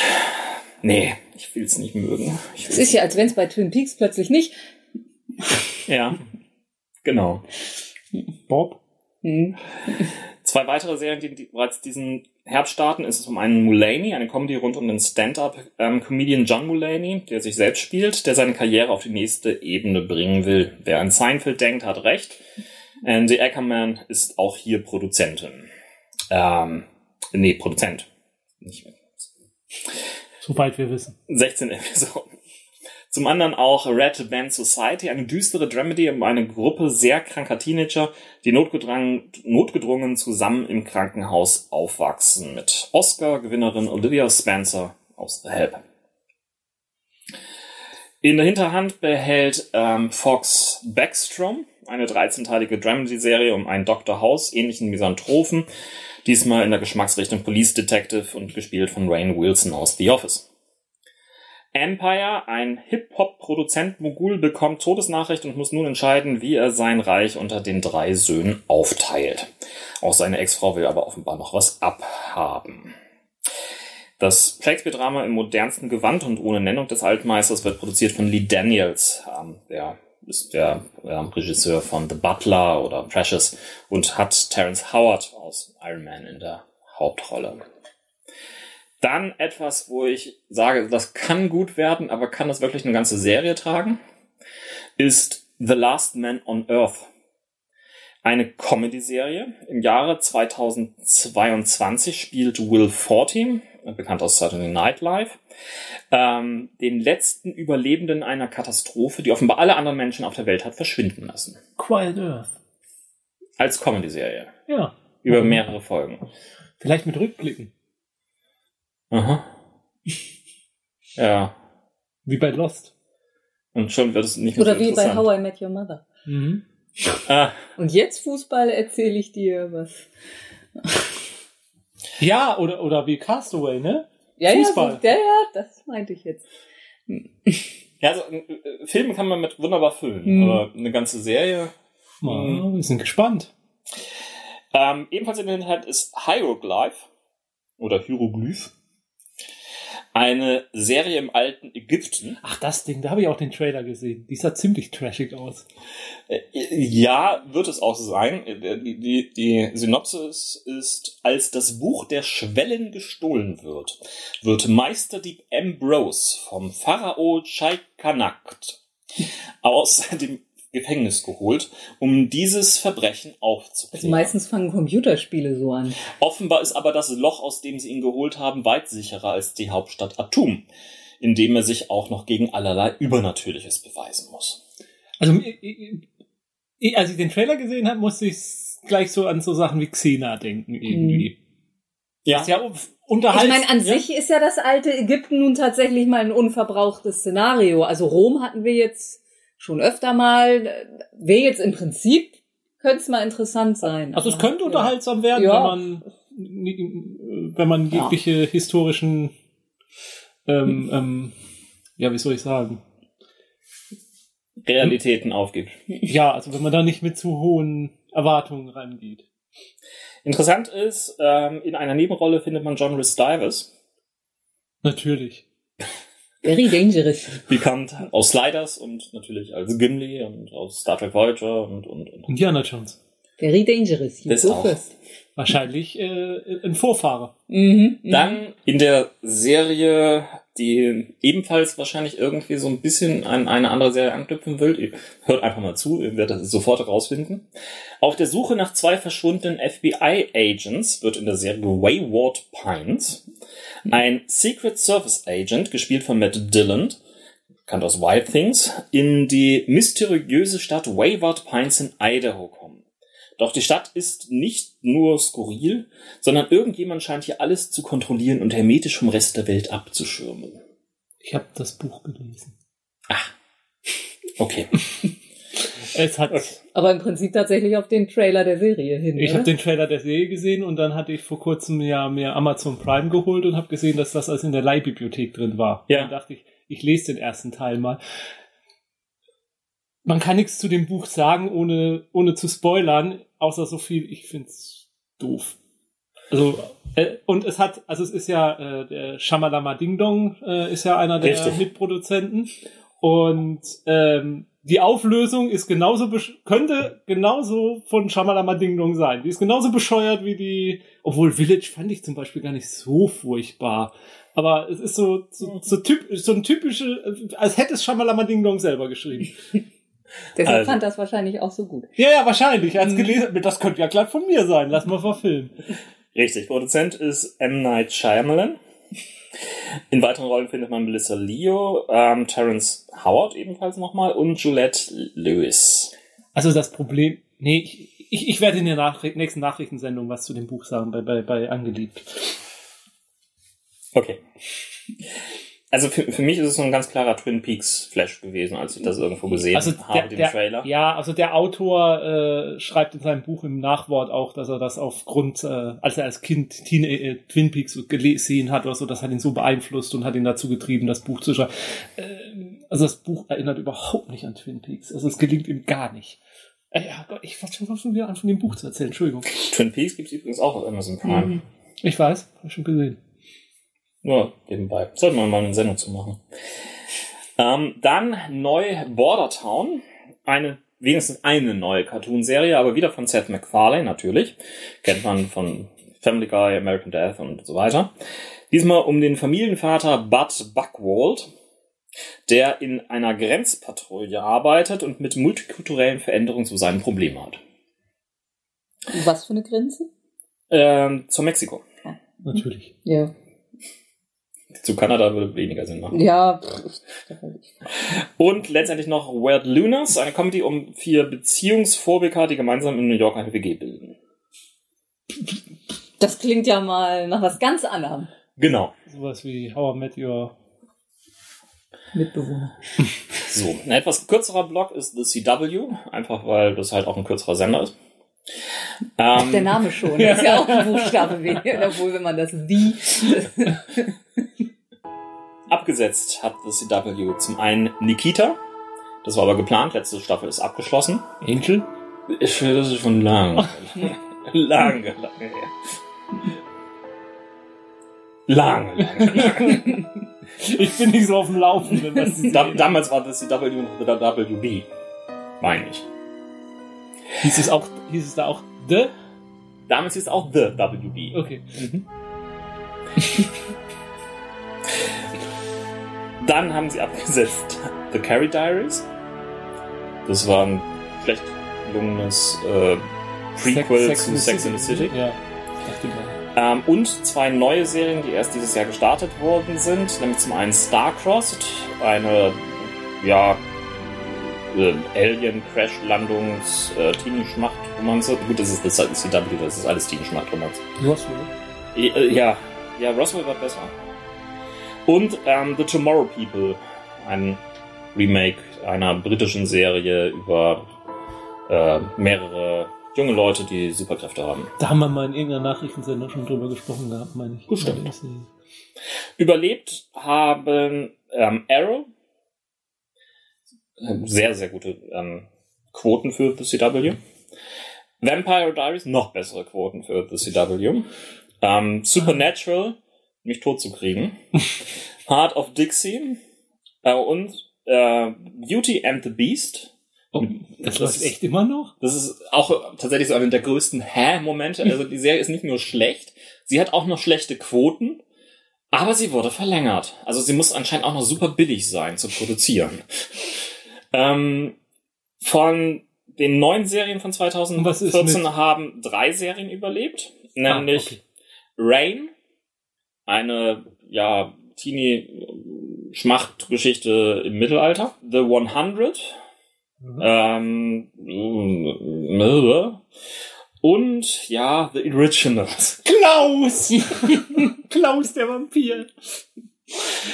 Nee, ich will's nicht mögen. Es ist ja, als wenn es bei Twin Peaks plötzlich nicht. Ja, genau. Bob? Hm. Zwei weitere Serien, die bereits diesen Herbst starten, ist zum einen Mulaney, eine Comedy rund um den Stand-up-Comedian John Mulaney, der sich selbst spielt, der seine Karriere auf die nächste Ebene bringen will. Wer an Seinfeld denkt, hat recht. Andy Ackerman ist auch hier Produzentin. Ähm, nee, Produzent. Nicht Soweit wir wissen. 16 Episoden. Zum anderen auch Red Band Society, eine düstere Dramedy um eine Gruppe sehr kranker Teenager, die notgedrungen, notgedrungen zusammen im Krankenhaus aufwachsen, mit Oscar-Gewinnerin Olivia Spencer aus The Help. In der Hinterhand behält ähm, Fox Backstrom, eine 13-teilige Dramedy-Serie um einen Dr. House ähnlichen Misanthropen, diesmal in der Geschmacksrichtung Police Detective und gespielt von Rain Wilson aus The Office. Empire, ein Hip-Hop-Produzent-Mogul, bekommt Todesnachricht und muss nun entscheiden, wie er sein Reich unter den drei Söhnen aufteilt. Auch seine Ex-Frau will aber offenbar noch was abhaben. Das Shakespeare-Drama im modernsten Gewand und ohne Nennung des Altmeisters wird produziert von Lee Daniels, ähm, der ist der Regisseur von The Butler oder Precious und hat Terrence Howard aus Iron Man in der Hauptrolle. Dann etwas, wo ich sage, das kann gut werden, aber kann das wirklich eine ganze Serie tragen, ist The Last Man on Earth. Eine Comedy-Serie. Im Jahre 2022 spielt Will Forte, bekannt aus Saturday Night Live, ähm, den letzten Überlebenden einer Katastrophe, die offenbar alle anderen Menschen auf der Welt hat verschwinden lassen. Quiet Earth. Als Comedy-Serie. Ja. Über mehrere Folgen. Vielleicht mit Rückblicken. Aha. Ja. Wie bei Lost. Und schon wird es nicht mehr Oder so wie bei. How I Met Your Mother. Mhm. Ah, Und jetzt Fußball erzähle ich dir was. Ja, oder, oder wie Castaway, ne? Ja, Fußball. ja, so, ja, ja, das meinte ich jetzt. ja, also äh, äh, Filme kann man mit wunderbar füllen, Hm. aber eine ganze Serie. Mal, wir sind gespannt. Ähm, ebenfalls im Internet ist Hieroglyph oder Hieroglyph. Eine Serie im alten Ägypten. Ach, das Ding, da habe ich auch den Trailer gesehen. Die sah ziemlich trashig aus. Äh, Ja, wird es auch sein. Äh, Die, die, die Synopsis ist, als das Buch der Schwellen gestohlen wird, wird Meisterdieb Ambrose vom Pharao Chaikanak aus dem Gefängnis geholt, um dieses Verbrechen Also aufzuklären. meistens fangen Computerspiele so an. Offenbar ist aber das Loch, aus dem sie ihn geholt haben, weit sicherer als die Hauptstadt Atum, in dem er sich auch noch gegen allerlei Übernatürliches beweisen muss. Also, ich- ich- als ich den Trailer gesehen habe, musste ich gleich so an so Sachen wie Xena denken, irgendwie. Ja, Ist ja Ich meine, an sich ist ja das alte Ägypten nun tatsächlich mal ein unverbrauchtes Szenario. Also Rom hatten wir jetzt schon öfter mal. Wäre jetzt im Prinzip, könnte es mal interessant sein. Also es könnte ja. unterhaltsam werden, Ja. wenn man wenn man Ja. jegliche historischen ähm, ähm, ja, wie soll ich sagen? Realitäten aufgibt. Ja, also wenn man da nicht mit zu hohen Erwartungen rangeht. Interessant ist, ähm, in einer Nebenrolle findet man John Rhys Davis, Natürlich. Very dangerous. bekannt aus Sliders und natürlich als Gimli und aus Star Trek Voyager und, und, und. Indiana Jones. Very dangerous. You Das go auch. first. Wahrscheinlich äh, ein Vorfahre. Mhm, mhm. Dann in der Serie, die ebenfalls wahrscheinlich irgendwie so ein bisschen an eine andere Serie anknüpfen will. Hört einfach mal zu, ihr werdet das sofort herausfinden. Auf der Suche nach zwei verschwundenen FBI-Agents wird in der Serie Wayward Pines ein Secret Service Agent, gespielt von Matt Dillon, bekannt aus Wild Things, in die mysteriöse Stadt Wayward Pines in Idaho kommen. Doch die Stadt ist nicht nur skurril, sondern irgendjemand scheint hier alles zu kontrollieren und hermetisch vom Rest der Welt abzuschirmen. Ich habe das Buch gelesen. Okay. Es hat Aber im Prinzip tatsächlich auf den Trailer der Serie hin. Ich habe den Trailer der Serie gesehen und dann hatte ich vor kurzem ja mir Amazon Prime geholt und habe gesehen, dass das als in der Leihbibliothek drin war. Ja. Dann dachte ich, ich lese den ersten Teil mal. Man kann nichts zu dem Buch sagen, ohne, ohne zu spoilern, außer so viel, ich find's doof. Also, äh, und es hat, also es ist ja, äh, der Shamalama Ding Dong äh, ist ja einer der Richtig. Mitproduzenten. Und ähm, die Auflösung ist genauso könnte genauso von Shamalama Ding Dong sein. Die ist genauso bescheuert wie die, obwohl Village fand ich zum Beispiel gar nicht so furchtbar. Aber es ist so, so, so, typ, so ein typische, als hätte es Shamalama Ding Dong selber geschrieben. Deshalb Also. fand das wahrscheinlich auch so gut. Ja, ja, wahrscheinlich. Als Mhm. gelesen, das könnte ja glatt von mir sein. Lass mal verfilmen. Richtig. Produzent ist M. Night Shyamalan. In weiteren Rollen findet man Melissa Leo, ähm, Terrence Howard ebenfalls nochmal und Juliette Lewis. Also das Problem, nee, ich, ich, ich werde in der Nachricht, nächsten Nachrichtensendung was zu dem Buch sagen, bei, bei, bei Angeliebt. Okay. Also für, für mich ist es so ein ganz klarer Twin Peaks Flash gewesen, als ich das irgendwo gesehen Also habe, der, den der, Trailer. ja, also der Autor äh, schreibt in seinem Buch im Nachwort auch, dass er das aufgrund, äh, als er als Kind Teen, äh, Twin Peaks gesehen hat oder so, das hat ihn so beeinflusst und hat ihn dazu getrieben, das Buch zu schreiben. Ähm, also das Buch erinnert überhaupt nicht an Twin Peaks. Also es gelingt ihm gar nicht. Äh, ja, Gott, ich wollte schon schon wieder an von dem Buch zu erzählen. Entschuldigung. Twin Peaks gibt es übrigens auch auf Amazon Prime. Mhm. Ich weiß, habe ich schon gesehen. Nur nebenbei. Sollten wir mal eine Sendung zu machen. Ähm, dann neu Bordertown. Eine, wenigstens eine neue Cartoon-Serie, aber wieder von Seth MacFarlane natürlich. Kennt man von Family Guy, American Death und so weiter. Diesmal um den Familienvater Bud Buckwald, der in einer Grenzpatrouille arbeitet und mit multikulturellen Veränderungen zu seinen Problemen hat. Was für eine Grenze? Ähm, zu Mexiko. Natürlich. Ja. Zu Kanada würde weniger Sinn machen. Ja. Und letztendlich noch Weird Lunas, eine Comedy um vier Beziehungsphobiker, die gemeinsam in New York eine WG bilden. Das klingt ja mal nach was ganz anderem. Genau. Sowas wie How I Met Your Mitbewohner. So, ein etwas kürzerer Block ist The CW, einfach weil das halt auch ein kürzerer Sender ist. Ähm, Der Name schon. Das ist ja auch ein Buchstabe weniger, obwohl wenn man das wie. abgesetzt hat The CW zum einen Nikita, das war aber geplant, letzte Staffel ist abgeschlossen. Angel? Ich finde, das ist schon lange. lange, lange her. Lange, lange, lange. Ich bin nicht so auf dem Laufenden, was die Da, damals war das CW noch The WB. Meine ich. hieß es auch, hieß es da auch The? Damals hieß es auch The WB. Okay. Dann haben sie abgesetzt The Carrie Diaries. Das war ein schlecht gelungenes äh, Prequel zu Sex in the City. Ja. Ich mal. Ähm, und zwei neue Serien, die erst dieses Jahr gestartet worden sind. Nämlich zum einen Starcrossed, eine ja, äh, Alien-Crash-Landungs- äh, Teenie-Schmacht-Romanze. Gut, das ist das CW, das ist alles Teenie-Schmacht-Romanze. Roswell. Äh, Ja, ja, Roswell war besser. Und ähm, The Tomorrow People, ein Remake einer britischen Serie über äh, mehrere junge Leute, die Superkräfte haben. Da haben wir mal in irgendeiner Nachrichtensender schon drüber gesprochen gehabt, meine ich. Bestimmt. Überlebt haben ähm, Arrow, Ähm, sehr, sehr gute ähm, Quoten für The CW. Vampire Diaries, noch bessere Quoten für The CW. Ähm, Supernatural, mich tot zu kriegen. Heart of Dixie äh, und äh, Beauty and the Beast. Oh, das, Das ist- echt immer noch? Das ist auch tatsächlich so einer der größten Hä-Momente. Also die Serie ist nicht nur schlecht, sie hat auch noch schlechte Quoten, aber sie wurde verlängert. Also sie muss anscheinend auch noch super billig sein zu produzieren. Ähm, von den neun Serien von Und was ist 2014 mit- haben drei Serien überlebt, nämlich Ah, okay. Rain, eine ja Teenie-Schmachtgeschichte im Mittelalter, The 100, Mhm. ähm, äh, und ja, The Originals. Klaus! Klaus, der Vampir.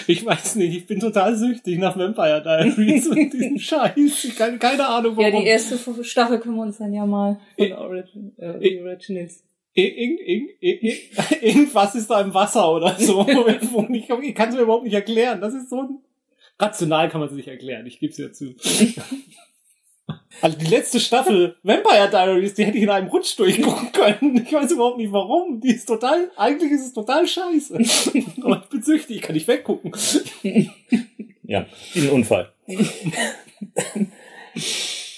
Ich weiß nicht, ich bin total süchtig nach Vampire Diaries und diesem Scheiß. Ich kann keine Ahnung Ja, warum. die erste Staffel können wir uns dann ja mal von Origin, äh, die Originals. Ir- ir- ir- ir- ir- Irgendwas ist da im Wasser oder so. Ich, ich kann es mir überhaupt nicht erklären. Das ist so ein... Rational kann man es nicht erklären, ich gebe es ja zu. Also die letzte Staffel Vampire Diaries, die hätte ich in einem Rutsch durchgucken können. Ich weiß überhaupt nicht warum. Die ist total, eigentlich ist es total scheiße. Aber ich bin süchtig, ich kann nicht weggucken. Ja, wie ein Unfall.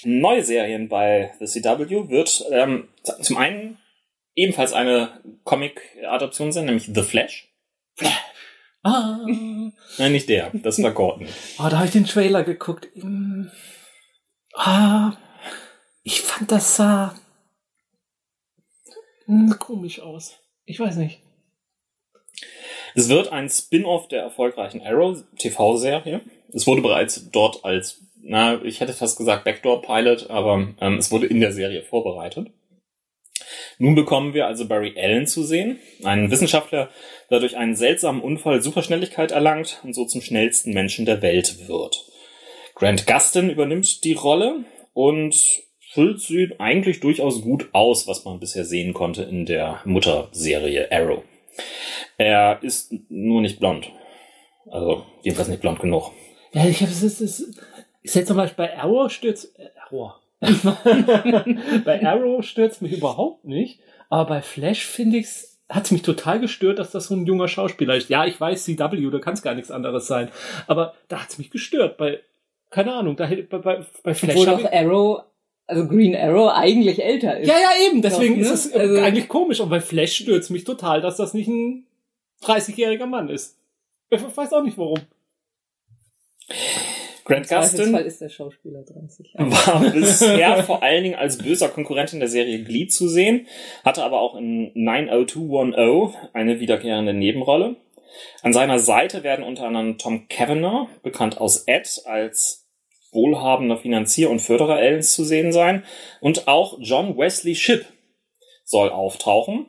Neue Serien bei The CW wird ähm, zum einen ebenfalls eine Comic-Adaption sein, nämlich The Flash. Ah. Nein, nicht der, das war Gordon. Oh, da habe ich den Trailer geguckt. Mm. Ah, ich fand das sah mm, komisch aus. Ich weiß nicht. Es wird ein Spin-off der erfolgreichen Arrow TV-Serie. Es wurde bereits dort als, na, ich hätte fast gesagt Backdoor-Pilot, aber ähm, es wurde in der Serie vorbereitet. Nun bekommen wir also Barry Allen zu sehen, einen Wissenschaftler, der durch einen seltsamen Unfall Superschnelligkeit erlangt und so zum schnellsten Menschen der Welt wird. Grant Gustin übernimmt die Rolle und füllt sie eigentlich durchaus gut aus, was man bisher sehen konnte in der Mutterserie Arrow. Er ist nur nicht blond. Also, jedenfalls nicht blond genug. Ja, ich habe es ist, ist, ist jetzt zum Beispiel bei Arrow stürzt äh, Arrow. bei Arrow stürzt mich überhaupt nicht, aber bei Flash finde ich's hat's mich total gestört, dass das so ein junger Schauspieler ist. Ja, ich weiß CW, da kann es gar nichts anderes sein, aber da hat's mich gestört. Bei keine Ahnung, da bei, bei, bei Flash Obwohl doch Arrow, also Green Arrow eigentlich älter ist. ja, ja, eben. Deswegen Doch, ne? ist es Also- eigentlich komisch. Und bei Flash stürzt mich total, dass das nicht ein 30-jähriger Mann ist. Ich weiß auch nicht warum. Grant Gustin ist der Schauspieler 30. war bisher vor allen Dingen als böser Konkurrent in der Serie Glee zu sehen, hatte aber auch in 90210 eine wiederkehrende Nebenrolle. An seiner Seite werden unter anderem Tom Kavanagh, bekannt aus Ed, als wohlhabender Finanzier und Förderer Ellens zu sehen sein. Und auch John Wesley Shipp soll auftauchen.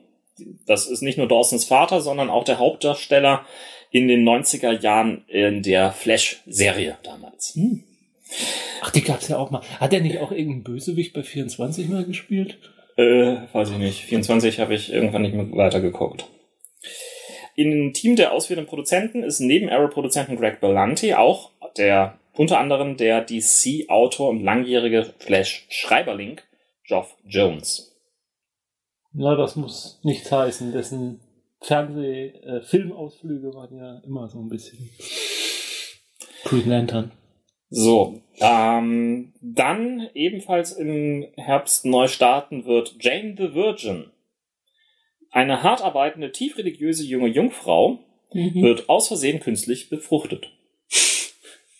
Das ist nicht nur Dawsons Vater, sondern auch der Hauptdarsteller in den 90er Jahren in der Flash-Serie damals. Ach, die gab's ja auch mal. Hat er nicht auch irgendeinen Bösewicht bei 24 mal gespielt? Äh, weiß ich nicht. 24 habe ich irgendwann nicht mehr weitergeguckt. Im Team der ausführenden Produzenten ist neben Arrow-Produzenten Greg Berlanti auch der unter anderem der DC-Autor und langjährige Flash-Schreiberling Geoff Jones. Na, das muss nichts heißen. Dessen Fernseh-, äh, Filmausflüge waren ja immer so ein bisschen Green Lantern. So, ähm, dann ebenfalls im Herbst neu starten wird Jane the Virgin. Eine hart arbeitende, tief religiöse junge Jungfrau Mhm. wird aus Versehen künstlich befruchtet.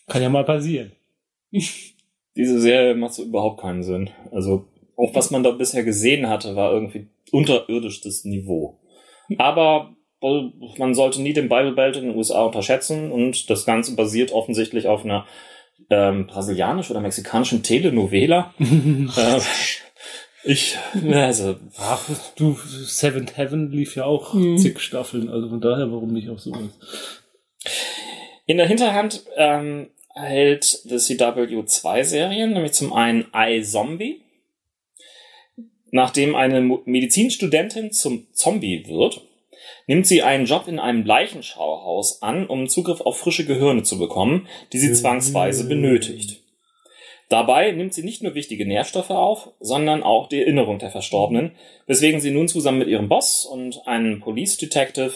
Kann ja mal passieren. Diese Serie macht so überhaupt keinen Sinn. Also, auch was man da bisher gesehen hatte, war irgendwie unterirdisches Niveau. Aber äh, man sollte nie den Bible Belt in den USA unterschätzen und das Ganze basiert offensichtlich auf einer ähm, brasilianischen oder mexikanischen Telenovela. äh, ich, also, Ach, du, Seventh Heaven lief ja auch Mhm. zig Staffeln, also von daher, warum nicht auch sowas? In der Hinterhand ähm, hält The CW zwei Serien, nämlich zum einen iZombie, nachdem eine Medizinstudentin zum Zombie wird, nimmt sie einen Job in einem Leichenschauhaus an, um Zugriff auf frische Gehirne zu bekommen, die sie zwangsweise benötigt. Dabei nimmt sie nicht nur wichtige Nährstoffe auf, sondern auch die Erinnerung der Verstorbenen, weswegen sie nun zusammen mit ihrem Boss und einem Police Detective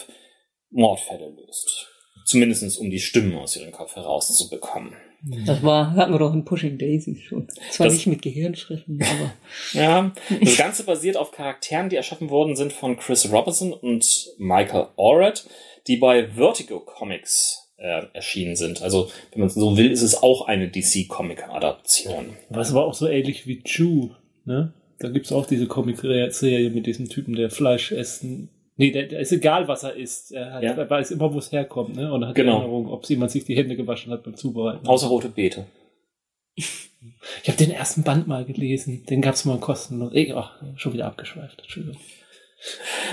Mordfälle löst. Zumindest um die Stimmen aus ihrem Kopf herauszubekommen. Das war, hatten wir doch in Pushing Daisies schon. Zwar Das- nicht mit Gehirnschriften, aber Ja, das Ganze basiert auf Charakteren, die erschaffen worden sind von Chris Robertson und Michael Orred, die bei Vertigo Comics äh, erschienen sind. Also, wenn man so will, ist es auch eine DC-Comic-Adaption. Was war auch so ähnlich wie Chew, ne? Da gibt's auch diese Comic-Serie mit diesem Typen, der Fleisch essen. Nee, der, der ist egal, was er isst. Er, hat, Ja. er weiß immer, wo es herkommt, ne? Und hat Genau. die Erinnerung, ob jemand sich die Hände gewaschen hat beim Zubereiten. Außer Rote Beete. Ich habe den ersten Band mal gelesen. Den gab's mal kostenlos. Eh, Ach, schon wieder abgeschweift. Entschuldigung.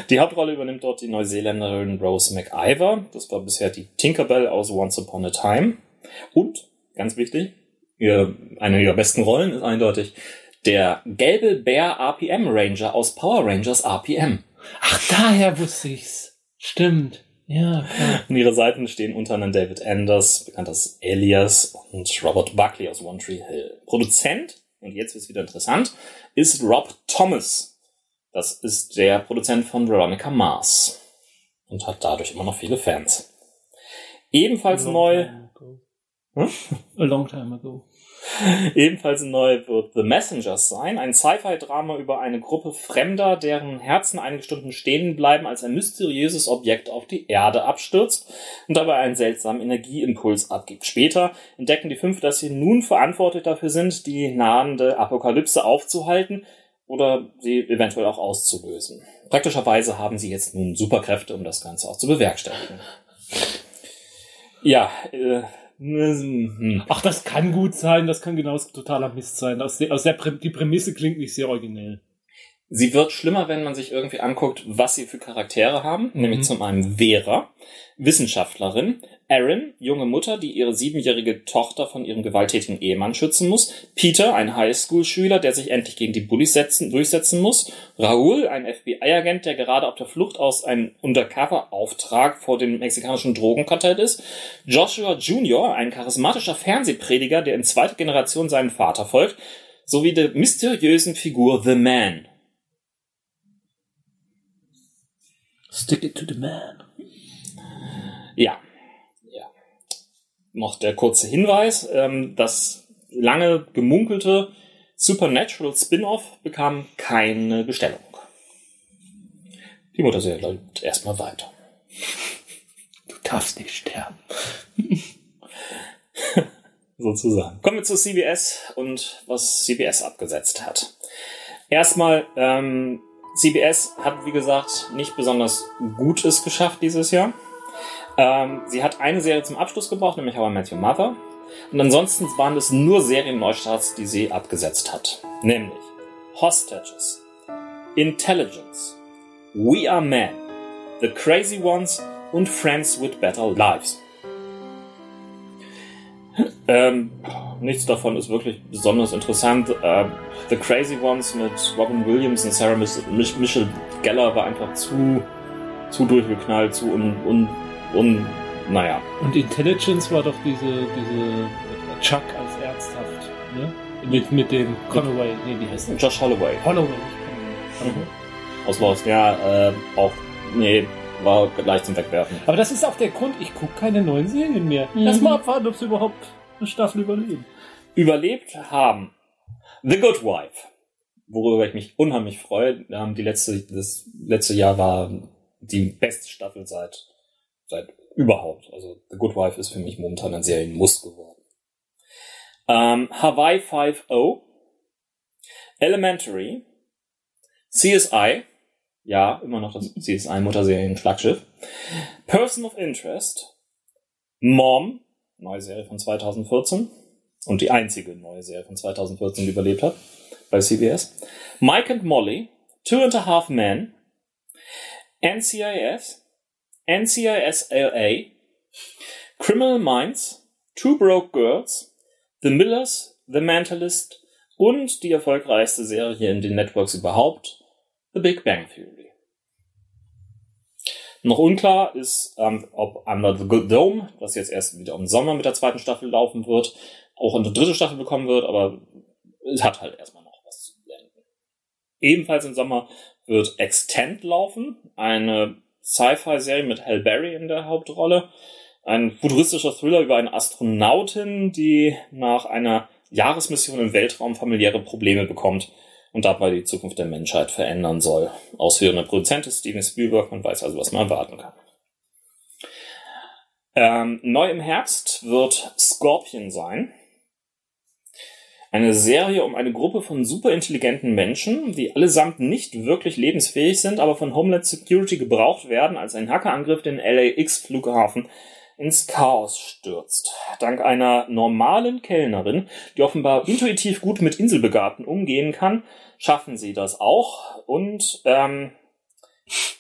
Die Hauptrolle übernimmt dort die Neuseeländerin Rose McIver. Das war bisher die Tinkerbell aus Once Upon a Time. Und, ganz wichtig, ihr, eine ihrer besten Rollen ist eindeutig der gelbe Bär RPM Ranger aus Power Rangers RPM. Ach, daher wusste ich's. Stimmt. Ja, klar. An ihrer Seiten stehen unter anderem David Anders, bekannt als Elias, und Robert Buckley aus One Tree Hill. Produzent, und jetzt wird's wieder interessant, ist Rob Thomas. Das ist der Produzent von Veronica Mars. Und hat dadurch immer noch viele Fans. Ebenfalls neu. Hm? A long time ago. ebenfalls neu wird The Messengers sein, ein Sci-Fi-Drama über eine Gruppe Fremder, deren Herzen einige Stunden stehen bleiben, als ein mysteriöses Objekt auf die Erde abstürzt und dabei einen seltsamen Energieimpuls abgibt. Später entdecken die fünf, dass sie nun verantwortlich dafür sind, die nahende Apokalypse aufzuhalten oder sie eventuell auch auszulösen. Praktischerweise haben sie jetzt nun Superkräfte, um das Ganze auch zu bewerkstelligen. Ja, äh. Ach, das kann gut sein, das kann genauso totaler Mist sein. Aus der, aus der Prä die Prämisse klingt nicht sehr originell. Sie wird schlimmer, wenn man sich irgendwie anguckt, was sie für Charaktere haben. Nämlich zum einen Vera, Wissenschaftlerin, Erin, junge Mutter, die ihre siebenjährige Tochter von ihrem gewalttätigen Ehemann schützen muss, Peter, ein Highschool-Schüler, der sich endlich gegen die Bullies setzen, durchsetzen muss, Raoul, ein FBI-Agent, der gerade auf der Flucht aus einem Undercover-Auftrag vor dem mexikanischen Drogenkartell ist, Joshua Jr., ein charismatischer Fernsehprediger, der in zweiter Generation seinen Vater folgt, sowie der mysteriösen Figur The Man, Stick it to the man. Ja. ja. Noch der kurze Hinweis, ähm, das lange gemunkelte Supernatural Spin-off bekam keine Bestellung. Die Mutterserie läuft erstmal weiter. darfst nicht sterben. sozusagen. Kommen wir zu CBS und was CBS abgesetzt hat. Erstmal, ähm, CBS hat, wie gesagt, nicht besonders Gutes geschafft dieses Jahr. Ähm, sie hat eine Serie zum Abschluss gebraucht, nämlich How Your Mother. Und ansonsten waren es nur Serien-Neustarts, die sie abgesetzt hat. Nämlich Hostages, Intelligence, We Are Men, The Crazy Ones und Friends with Better Lives. Ähm, nichts davon ist wirklich besonders interessant. Äh, The Crazy Ones mit Robin Williams und Sarah Mich Michelle Geller war einfach zu, zu durchgeknallt, zu un, un, un, naja. Und Intelligence war doch diese, diese Chuck als ernsthaft, ne? Mit, mit dem Conaway, nee, wie heißt der? Josh Holloway. Holloway. Mhm. Aus Lost, ja, äh, auch, nee, war gleich zum Wegwerfen. Aber das ist auch der Grund, ich gucke keine neuen Serien mehr. Mhm. Lass mal abwarten, ob sie überhaupt eine Staffel überleben. Überlebt haben The Good Wife, worüber ich mich unheimlich freue. Ähm, die letzte, das letzte Jahr war die beste Staffel seit, seit überhaupt. Also The Good Wife ist für mich momentan ein Serienmuss geworden. Ähm, Hawaii 5.0, Elementary, CSI, ja, immer noch das CSI-Mutterserien-Flaggschiff, Person of Interest, Mom, neue Serie von 2014 und die einzige neue Serie von 2014, die überlebt hat bei CBS. Mike and Molly, Two and a Half Men, NCIS, NCIS LA, Criminal Minds, Two Broke Girls, The Millers, The Mentalist und die erfolgreichste Serie in den Networks überhaupt, The Big Bang Theory. Noch unklar ist, ähm, ob Under the Good Dome, das jetzt erst wieder im Sommer mit der zweiten Staffel laufen wird, auch eine dritte Staffel bekommen wird, aber es hat halt erstmal noch was zu blenden. Ebenfalls im Sommer wird Extend laufen, eine Sci-Fi-Serie mit Hal Berry in der Hauptrolle. Ein futuristischer Thriller über eine Astronautin, die nach einer Jahresmission im Weltraum familiäre Probleme bekommt und dabei die Zukunft der Menschheit verändern soll. Ausführender Produzent ist Steven Spielberg, man weiß also, was man erwarten kann. Ähm, neu im Herbst wird Scorpion sein. Eine Serie um eine Gruppe von superintelligenten Menschen, die allesamt nicht wirklich lebensfähig sind, aber von Homeland Security gebraucht werden, als ein Hackerangriff den LAX-Flughafen ins Chaos stürzt. Dank einer normalen Kellnerin, die offenbar intuitiv gut mit Inselbegabten umgehen kann, schaffen sie das auch. Und ähm,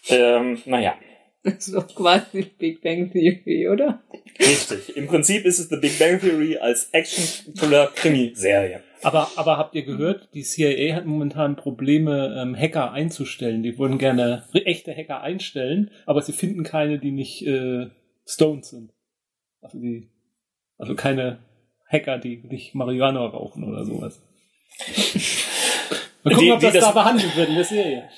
ähm, naja. Das ist doch quasi Big Bang Theory, oder? Richtig. Im Prinzip ist es The Big Bang Theory als Action-Thriller-Krimi-Serie. Aber, aber habt ihr gehört, die CIA hat momentan Probleme, ähm, Hacker einzustellen. Die wollen gerne echte Hacker einstellen, aber sie finden keine, die nicht äh, Stones sind. Also die, also keine Hacker, die nicht Marihuana rauchen oder sowas. Mal gucken, die, ob das, das da behandelt wird in der Serie.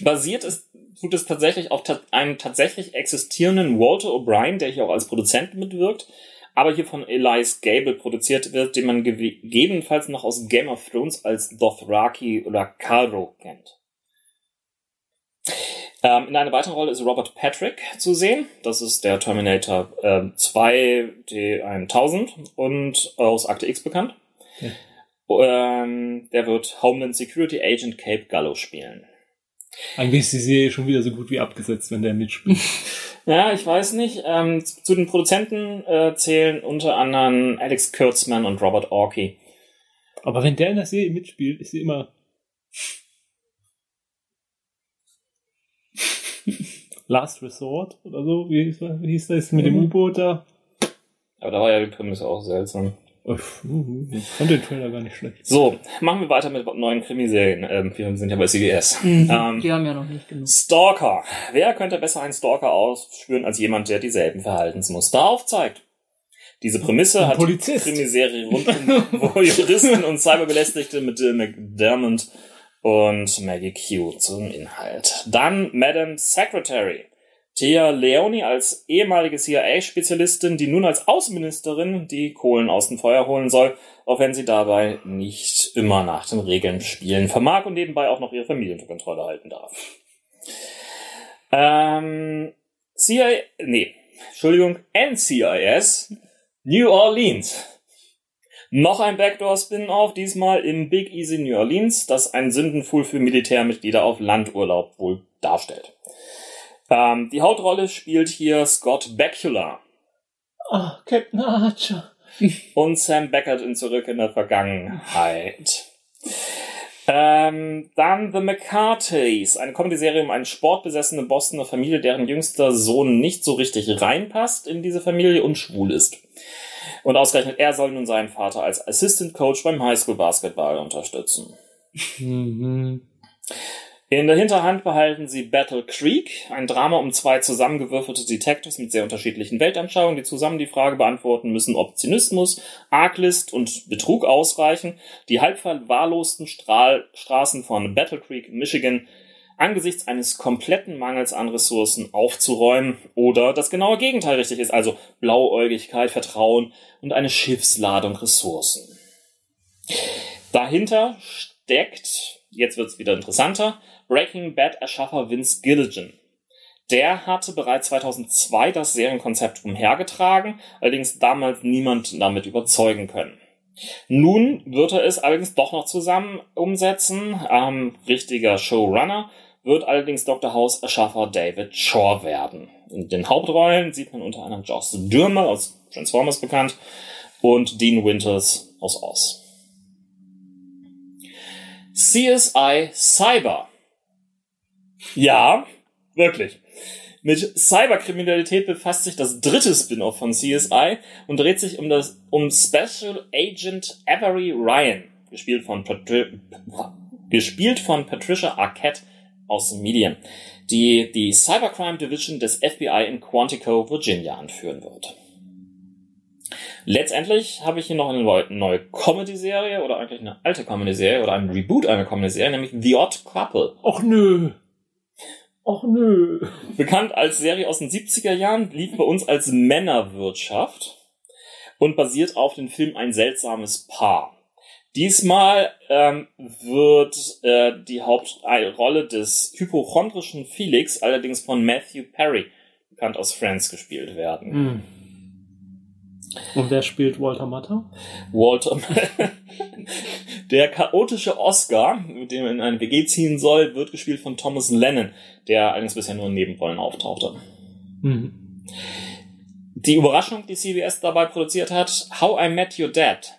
Basiert ist, tut es tatsächlich auf ta einem tatsächlich existierenden Walter O'Brien, der hier auch als Produzent mitwirkt, aber hier von Elias Gable produziert wird, den man gegebenenfalls noch aus Game of Thrones als Dothraki oder Kharo kennt. Ähm, in einer weiteren Rolle ist Robert Patrick zu sehen. Das ist der Terminator äh, 2 D1000 und aus Akte X bekannt. Ja. Ähm, der wird Homeland Security Agent Cape Gallo spielen. Eigentlich ist die Serie schon wieder so gut wie abgesetzt, wenn der mitspielt. ja, ich weiß nicht. Ähm, zu den Produzenten äh, zählen unter anderem Alex Kurtzman und Robert Orkey. Aber wenn der in der Serie mitspielt, ist sie immer Last Resort oder so, wie hieß, wie hieß das mit mhm. dem U-Boot da? Aber da war ja die Prämisse auch seltsam. Ich fand den Trailer gar nicht schlecht. So, machen wir weiter mit neuen Krimiserien. Ähm, wir sind ja bei CBS. Mhm, ähm, die haben ja noch nicht genug. Stalker. Wer könnte besser einen Stalker ausspüren als jemand, der dieselben Verhaltensmuster aufzeigt? Diese Prämisse Ein hat Polizist. die Krimiserie rund um Juristen und Cyberbelästigte mit Dylan McDermott und Maggie Q zum Inhalt. Dann Madam Secretary. Thea Leoni als ehemalige CIA-Spezialistin, die nun als Außenministerin die Kohlen aus dem Feuer holen soll, auch wenn sie dabei nicht immer nach den Regeln spielen vermag und nebenbei auch noch ihre Familie unter Kontrolle halten darf. Ähm, CIA, nee, Entschuldigung, NCIS New Orleans. Noch ein Backdoor-Spin-Off, diesmal im Big Easy New Orleans, das ein Sündenfuhl für Militärmitglieder auf Landurlaub wohl darstellt. Ähm, die Hauptrolle spielt hier Scott Bakula. Oh, Captain Archer. Und Sam Beckett in Zurück in der Vergangenheit. Ähm, dann The McCartys, eine Comedy-Serie um eine sportbesessene Bostoner Familie, deren jüngster Sohn nicht so richtig reinpasst in diese Familie und schwul ist. Und ausgerechnet er soll nun seinen Vater als Assistant Coach beim Highschool Basketball unterstützen. Mhm. In der Hinterhand behalten sie Battle Creek, ein Drama um zwei zusammengewürfelte Detectives mit sehr unterschiedlichen Weltanschauungen, die zusammen die Frage beantworten müssen, ob Zynismus, Arglist und Betrug ausreichen, die halb verwahrlosten Strahl Straßen von Battle Creek, Michigan, angesichts eines kompletten Mangels an Ressourcen aufzuräumen oder das genaue Gegenteil richtig ist, also Blauäugigkeit, Vertrauen und eine Schiffsladung Ressourcen. Dahinter steckt, jetzt wird's wieder interessanter, Breaking Bad Erschaffer Vince Gilligan. Der hatte bereits 2002 das Serienkonzept umhergetragen, allerdings damals niemand damit überzeugen können. Nun wird er es allerdings doch noch zusammen umsetzen. Ähm, richtiger Showrunner wird allerdings Dr. House Erschaffer David Shore werden. In den Hauptrollen sieht man unter anderem Joss Dürmer aus Transformers bekannt und Dean Winters aus Oz. CSI Cyber. Ja, wirklich. Mit Cyberkriminalität befasst sich das dritte Spin-off von CSI und dreht sich um das um Special Agent Avery Ryan, gespielt von Patri gespielt von Patricia Arquette aus den Medien, die die Cybercrime Division des FBI in Quantico, Virginia anführen wird. Letztendlich habe ich hier noch eine neue Comedy-Serie oder eigentlich eine alte Comedy-Serie oder ein Reboot einer Comedy-Serie, nämlich The Odd Couple. Och nö. Och nö. Bekannt als Serie aus den 70er Jahren, lief bei uns als Männerwirtschaft und basiert auf dem Film Ein seltsames Paar. Diesmal ähm, wird äh, die Hauptrolle des hypochondrischen Felix allerdings von Matthew Perry, bekannt aus Friends, gespielt werden. Hm. Und wer spielt Walter Matter? Walter, der chaotische Oscar, mit dem er in eine WG ziehen soll, wird gespielt von Thomas Lennon, der allerdings bisher nur in Nebenrollen auftauchte. Mhm. Die Überraschung, die CBS dabei produziert hat, How I Met Your Dad.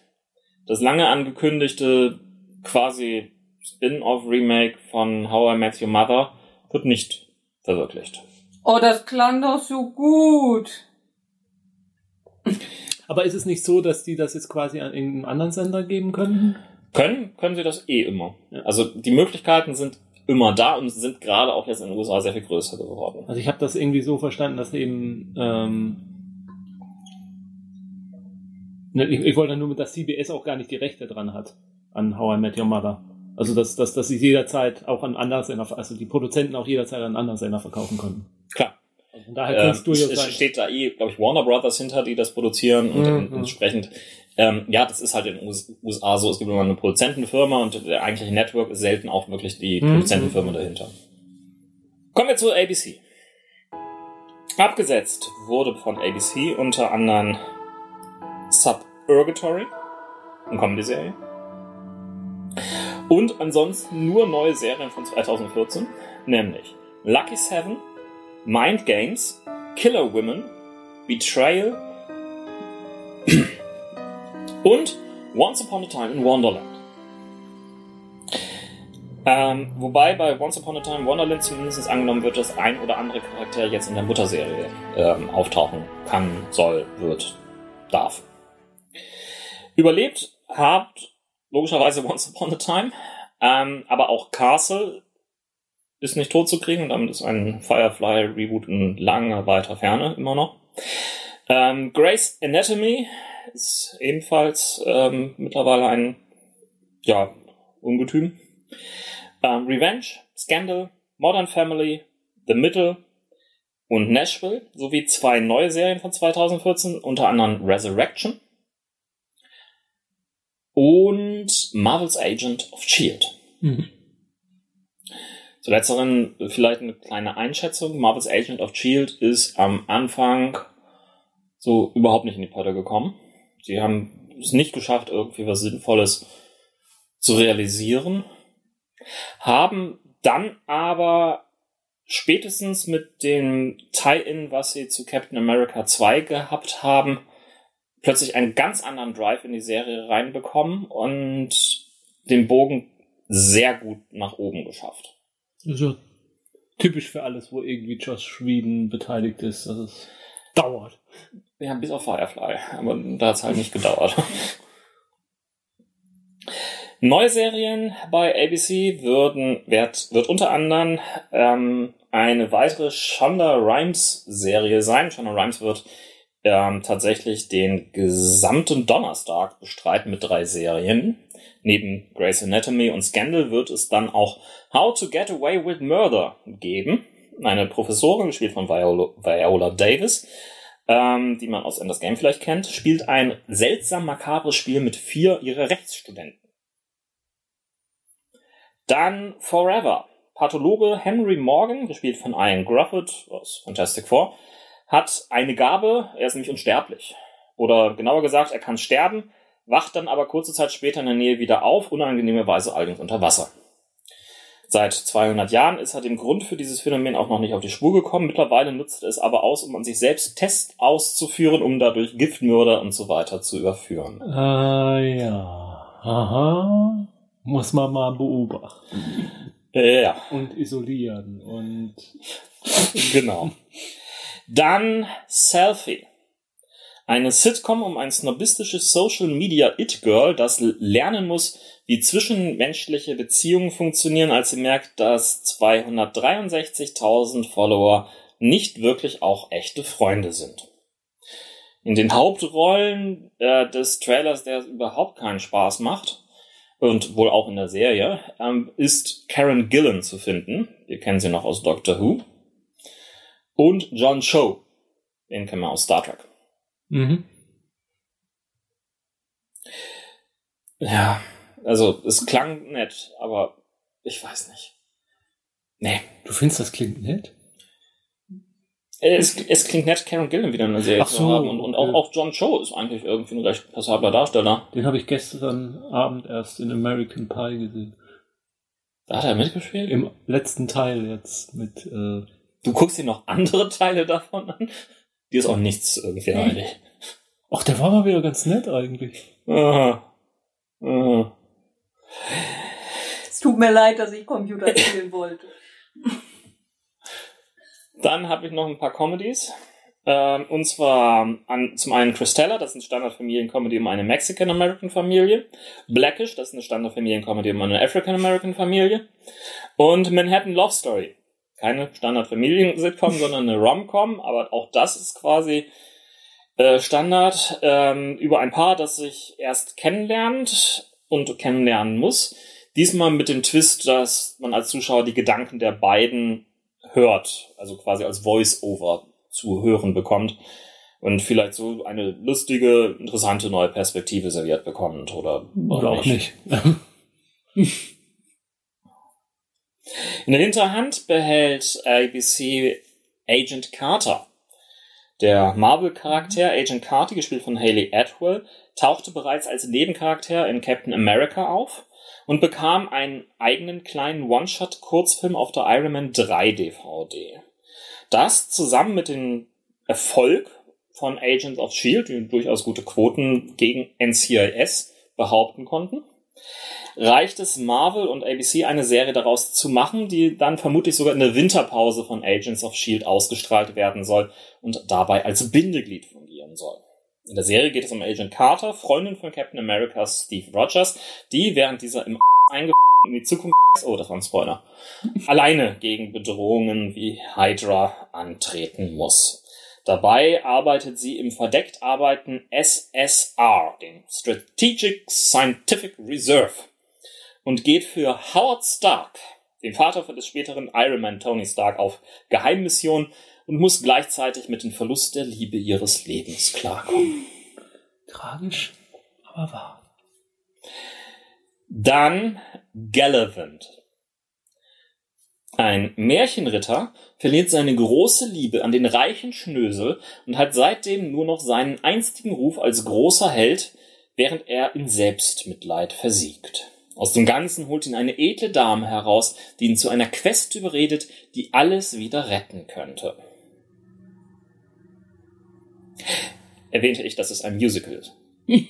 Das lange angekündigte quasi Spin-off-Remake von How I Met Your Mother wird nicht verwirklicht. Oh, das klang doch so gut. Aber ist es nicht so, dass die das jetzt quasi an irgendeinen anderen Sender geben können? Können, können sie das eh immer. Also die Möglichkeiten sind immer da und sind gerade auch jetzt in den USA sehr viel größer geworden. Also ich habe das irgendwie so verstanden, dass eben ähm, ich, ich wollte nur, dass CBS auch gar nicht die Rechte dran hat an How I Met Your Mother. Also dass, dass, dass sie jederzeit auch an anderen Sender, also die Produzenten auch jederzeit an anderen Sender verkaufen können. Klar. Also von daher es Ähm, durchaus es sein. steht da eh, glaube ich, Warner Brothers hinter, die das produzieren und Mhm. en- entsprechend, ähm, ja, das ist halt in den US- USA so, es gibt immer eine Produzentenfirma und der eigentliche Network ist selten auch wirklich die Mhm. Produzentenfirma dahinter. Kommen wir zu ABC. Abgesetzt wurde von ABC unter anderem Suburgatory, eine Comedy-Serie. Und ansonsten nur neue Serien von 2014, nämlich Lucky Seven, Mind Games, Killer Women, Betrayal und Once Upon a Time in Wonderland. Ähm, wobei bei Once Upon a Time in Wonderland zumindest angenommen wird, dass ein oder andere Charakter jetzt in der Mutterserie ähm, auftauchen kann, soll, wird, darf. Überlebt habt logischerweise Once Upon a Time, ähm, aber auch Castle ist nicht tot zu kriegen und damit ist ein Firefly-Reboot in langer weiter Ferne immer noch. Ähm, Grace Anatomy ist ebenfalls ähm, mittlerweile ein ja, Ungetüm. Ähm, Revenge, Scandal, Modern Family, The Middle und Nashville sowie zwei neue Serien von 2014, unter anderem Resurrection und Marvel's Agent of S.H.I.E.L.D. Mhm. Zu letzteren vielleicht eine kleine Einschätzung. Marvel's Agent of Shield ist am Anfang so überhaupt nicht in die Pötte gekommen. Sie haben es nicht geschafft, irgendwie was Sinnvolles zu realisieren, haben dann aber spätestens mit dem Tie-In, was sie zu Captain America 2 gehabt haben, plötzlich einen ganz anderen Drive in die Serie reinbekommen und den Bogen sehr gut nach oben geschafft. Also typisch für alles, wo irgendwie Josh Whedon beteiligt ist, dass es dauert. Ja, bis auf Firefly, aber da hat es halt nicht gedauert. Neue Serien bei ABC würden, wird, wird unter anderem ähm, eine weitere Shonda Rhimes Serie sein. Shonda Rhimes wird ähm, tatsächlich den gesamten Donnerstag bestreiten mit drei Serien. Neben Grey's Anatomy und Scandal wird es dann auch How to Get Away with Murder geben. Eine Professorin, gespielt von Viola, Viola Davis, ähm, die man aus Enders Game vielleicht kennt, spielt ein seltsam makabres Spiel mit vier ihrer Rechtsstudenten. Dann Forever. Pathologe Henry Morgan, gespielt von Ian Grufford aus Fantastic Four, hat eine Gabe, er ist nämlich unsterblich. Oder genauer gesagt, er kann sterben, wacht dann aber kurze Zeit später in der Nähe wieder auf, unangenehmerweise allerdings unter Wasser. Seit 200 Jahren ist er dem Grund für dieses Phänomen auch noch nicht auf die Spur gekommen. Mittlerweile nutzt er es aber aus, um an sich selbst Tests auszuführen, um dadurch Giftmörder und so weiter zu überführen. Äh, ja. Aha. Muss man mal beobachten. Ja. Und isolieren und. genau. Dann Selfie. Eine Sitcom um ein snobistisches Social Media It Girl, das lernen muss, wie zwischenmenschliche Beziehungen funktionieren, als sie merkt, dass 263.000 Follower nicht wirklich auch echte Freunde sind. In den Hauptrollen äh, des Trailers, der überhaupt keinen Spaß macht, und wohl auch in der Serie, ähm, ist Karen Gillan zu finden. Wir kennen sie noch aus Doctor Who. Und John Cho. Den kennen wir aus Star Trek. Mhm. Ja, also es klang nett, aber ich weiß nicht. Nee. Du findest, das klingt nett? Es, es klingt nett, Karen Gillan wieder in der Serie Ach zu so, haben. Und, und auch, okay. auch John Cho ist eigentlich irgendwie ein recht passabler Darsteller. Den habe ich gestern Abend erst in American Pie gesehen. Da hat er mitgespielt. Im letzten Teil jetzt mit. Äh, Du guckst dir noch andere Teile davon an? Die ist auch nichts irgendwie eigentlich. ach, der war mal wieder ganz nett eigentlich. Aha. Aha. Es tut mir leid, dass ich Computer spielen wollte. Dann habe ich noch ein paar Comedies. Ähm, und zwar an, zum einen Christella, das ist eine Standardfamiliencomedy um eine Mexican-American-Familie. Blackish, das ist eine Standardfamiliencomedy um eine African-American-Familie. Und Manhattan Love Story. Keine Standardfamilien-Sitcom, sondern eine Rom-Com, aber auch das ist quasi äh, Standard ähm, über ein Paar, das sich erst kennenlernt und kennenlernen muss. Diesmal mit dem Twist, dass man als Zuschauer die Gedanken der beiden hört, also quasi als Voice-Over zu hören bekommt und vielleicht so eine lustige, interessante neue Perspektive serviert bekommt oder, Oder auch nicht. In der Hinterhand behält ABC Agent Carter. Der Marvel-Charakter Agent Carter, gespielt von Haley Atwell, tauchte bereits als Nebencharakter in Captain America auf und bekam einen eigenen kleinen One-Shot-Kurzfilm auf der Iron Man 3 DVD. Das zusammen mit dem Erfolg von Agents of S.H.I.E.L.D., die durchaus gute Quoten gegen NCIS behaupten konnten, reicht es Marvel und ABC eine Serie daraus zu machen, die dann vermutlich sogar in der Winterpause von Agents of S.H.I.E.L.D. ausgestrahlt werden soll und dabei als Bindeglied fungieren soll. In der Serie geht es um Agent Carter, Freundin von Captain America Steve Rogers, die während dieser im einge in die Zukunft, oh, das war ein Spoiler, alleine gegen Bedrohungen wie Hydra antreten muss. Dabei arbeitet sie im verdeckt arbeiten SSR, den Strategic Scientific Reserve, und geht für Howard Stark, den Vater des späteren Iron Man Tony Stark, auf Geheimmission und muss gleichzeitig mit dem Verlust der Liebe ihres Lebens klarkommen. Tragisch, aber wahr. Dann Gallivant. Ein Märchenritter verliert seine große Liebe an den reichen Schnösel und hat seitdem nur noch seinen einstigen Ruf als großer Held, während er in Selbstmitleid versiegt. Aus dem Ganzen holt ihn eine edle Dame heraus, die ihn zu einer Quest überredet, die alles wieder retten könnte. Erwähnte ich, dass es ein Musical ist.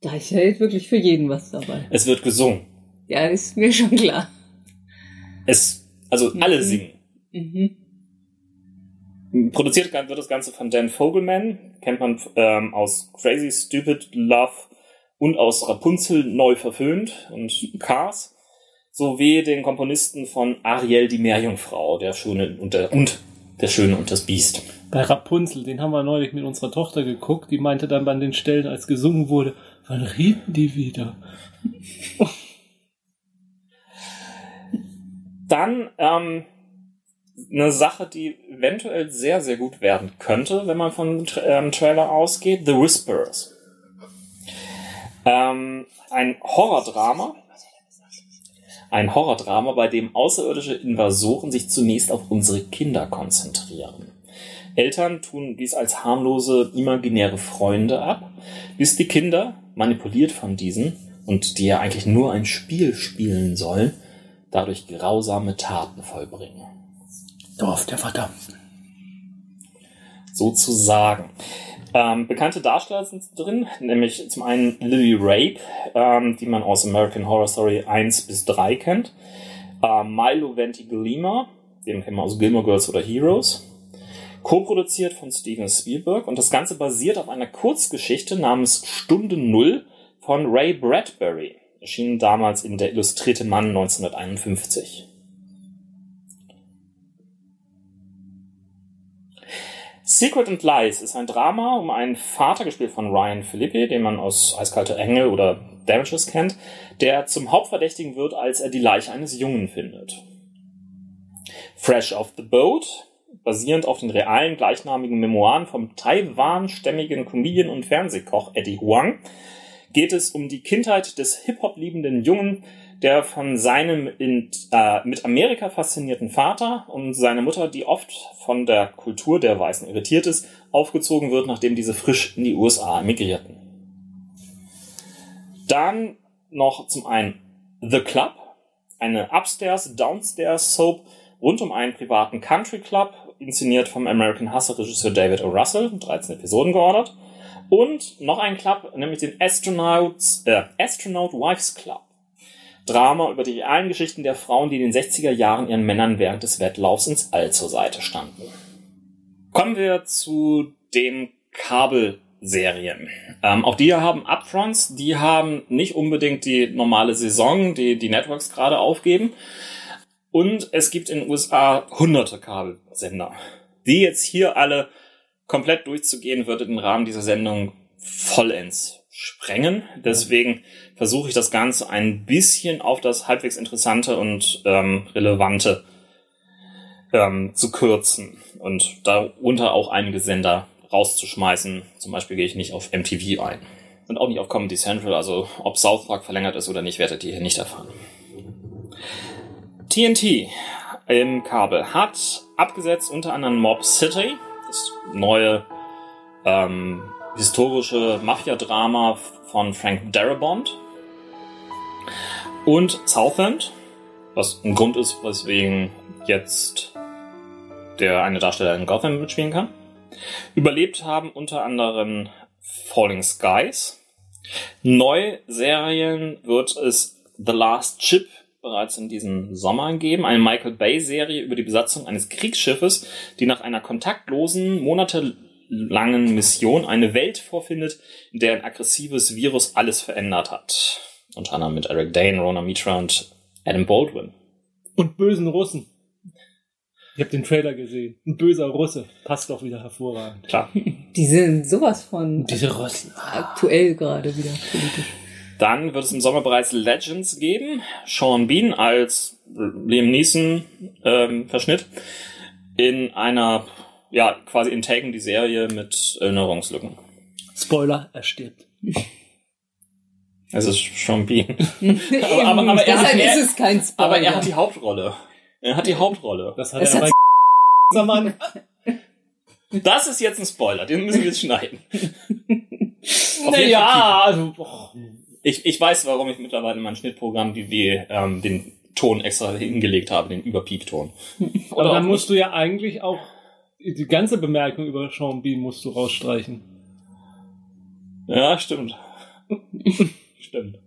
Da ist ja jetzt wirklich für jeden was dabei. Es wird gesungen. Ja, ist mir schon klar. Es, also alle Mhm. singen. Mhm. Produziert wird das Ganze von Dan Fogelman, kennt man ähm, aus Crazy Stupid Love und aus Rapunzel neu verföhnt und Cars, sowie den Komponisten von Ariel die Meerjungfrau, der Schöne und der, und der Schöne und das Biest. Bei Rapunzel, den haben wir neulich mit unserer Tochter geguckt, die meinte dann bei den Stellen, als gesungen wurde, wann reden die wieder? Dann ähm, eine Sache, die eventuell sehr, sehr gut werden könnte, wenn man von ähm, Trailer ausgeht, The Whisperers. Ähm, ein Horrordrama. Ein Horrordrama, bei dem außerirdische Invasoren sich zunächst auf unsere Kinder konzentrieren. Eltern tun dies als harmlose, imaginäre Freunde ab, bis die Kinder, manipuliert von diesen, und die ja eigentlich nur ein Spiel spielen sollen, dadurch grausame Taten vollbringen. Dorf der Verdammten. Sozusagen. Ähm, bekannte Darsteller sind drin, nämlich zum einen Lily Rape, ähm, die man aus American Horror Story 1 bis 3 kennt. Ähm, Milo Ventimiglia, den kennen wir aus Gilmore Girls oder Heroes. Co-produziert von Steven Spielberg und das Ganze basiert auf einer Kurzgeschichte namens Stunde Null von Ray Bradbury. Erschienen damals in Der illustrierte Mann 1951. Secret and Lies ist ein Drama um einen Vater, gespielt von Ryan Phillippe, den man aus Eiskalte Engel oder Damages kennt, der zum Hauptverdächtigen wird, als er die Leiche eines Jungen findet. Fresh off the Boat, basierend auf den realen gleichnamigen Memoiren vom Taiwan-stämmigen Comedian und Fernsehkoch Eddie Huang, geht es um die Kindheit des Hip-Hop-liebenden Jungen, der von seinem in, äh, mit Amerika faszinierten Vater und seiner Mutter, die oft von der Kultur der Weißen irritiert ist, aufgezogen wird, nachdem diese frisch in die USA emigrierten. Dann noch zum einen The Club, eine Upstairs-Downstairs-Soap rund um einen privaten Country Club, inszeniert vom American Hustle-Regisseur David O. Russell, 13 Episoden geordert. Und noch ein Club, nämlich den Astronauts, äh, Astronaut Wives Club. Drama über die realen Geschichten der Frauen, die in den 60er Jahren ihren Männern während des Wettlaufs ins All zur Seite standen. Kommen wir zu den Kabelserien. Ähm, auch die haben Upfronts, die haben nicht unbedingt die normale Saison, die die Networks gerade aufgeben. Und es gibt in den USA hunderte Kabelsender. Die jetzt hier alle komplett durchzugehen, würde den Rahmen dieser Sendung vollends sprengen. Deswegen versuche ich das Ganze ein bisschen auf das halbwegs interessante und ähm, relevante ähm, zu kürzen und darunter auch einige Sender rauszuschmeißen. Zum Beispiel gehe ich nicht auf MTV ein. Und auch nicht auf Comedy Central, also ob South Park verlängert ist oder nicht, werdet ihr hier nicht erfahren. TNT im Kabel hat abgesetzt unter anderem Mob City, das neue ähm, historische Mafia-Drama von Frank Darabont und Southend, was ein Grund ist, weswegen jetzt der eine Darsteller in Gotham mitspielen kann. Überlebt haben unter anderem Falling Skies. Neuserien wird es The Last Chip bereits in diesem Sommer geben. Eine Michael Bay-Serie über die Besatzung eines Kriegsschiffes, die nach einer kontaktlosen, monatelangen Mission eine Welt vorfindet, in der ein aggressives Virus alles verändert hat. Unter anderem mit Eric Dane, Rona Mitra und Adam Baldwin. Und bösen Russen. Ich habe den Trailer gesehen. Ein böser Russe. Passt doch wieder hervorragend. Klar. Die sind sowas von Diese Russen. aktuell gerade wieder politisch. Dann wird es im Sommer bereits Legends geben. Sean Bean als Liam Neeson ähm, Verschnitt in einer ja quasi in Taken die Serie mit Erinnerungslücken. Spoiler, er stirbt. Es ist Sean Bean. Eben, aber- aber er hat- deshalb er- ist es kein Spoiler. Aber er hat die Hauptrolle. Er hat die Hauptrolle. Das hat Es er hat- bei Mann. Das ist jetzt ein Spoiler, den müssen wir jetzt schneiden. Naja, also, och, Ich, ich weiß, warum ich mittlerweile in meinem Schnittprogramm die, die, ähm, den Ton extra hingelegt habe, den Überpiepton. aber dann musst du ja eigentlich auch die ganze Bemerkung über Sean Bean musst du rausstreichen. Ja, stimmt. stimmt.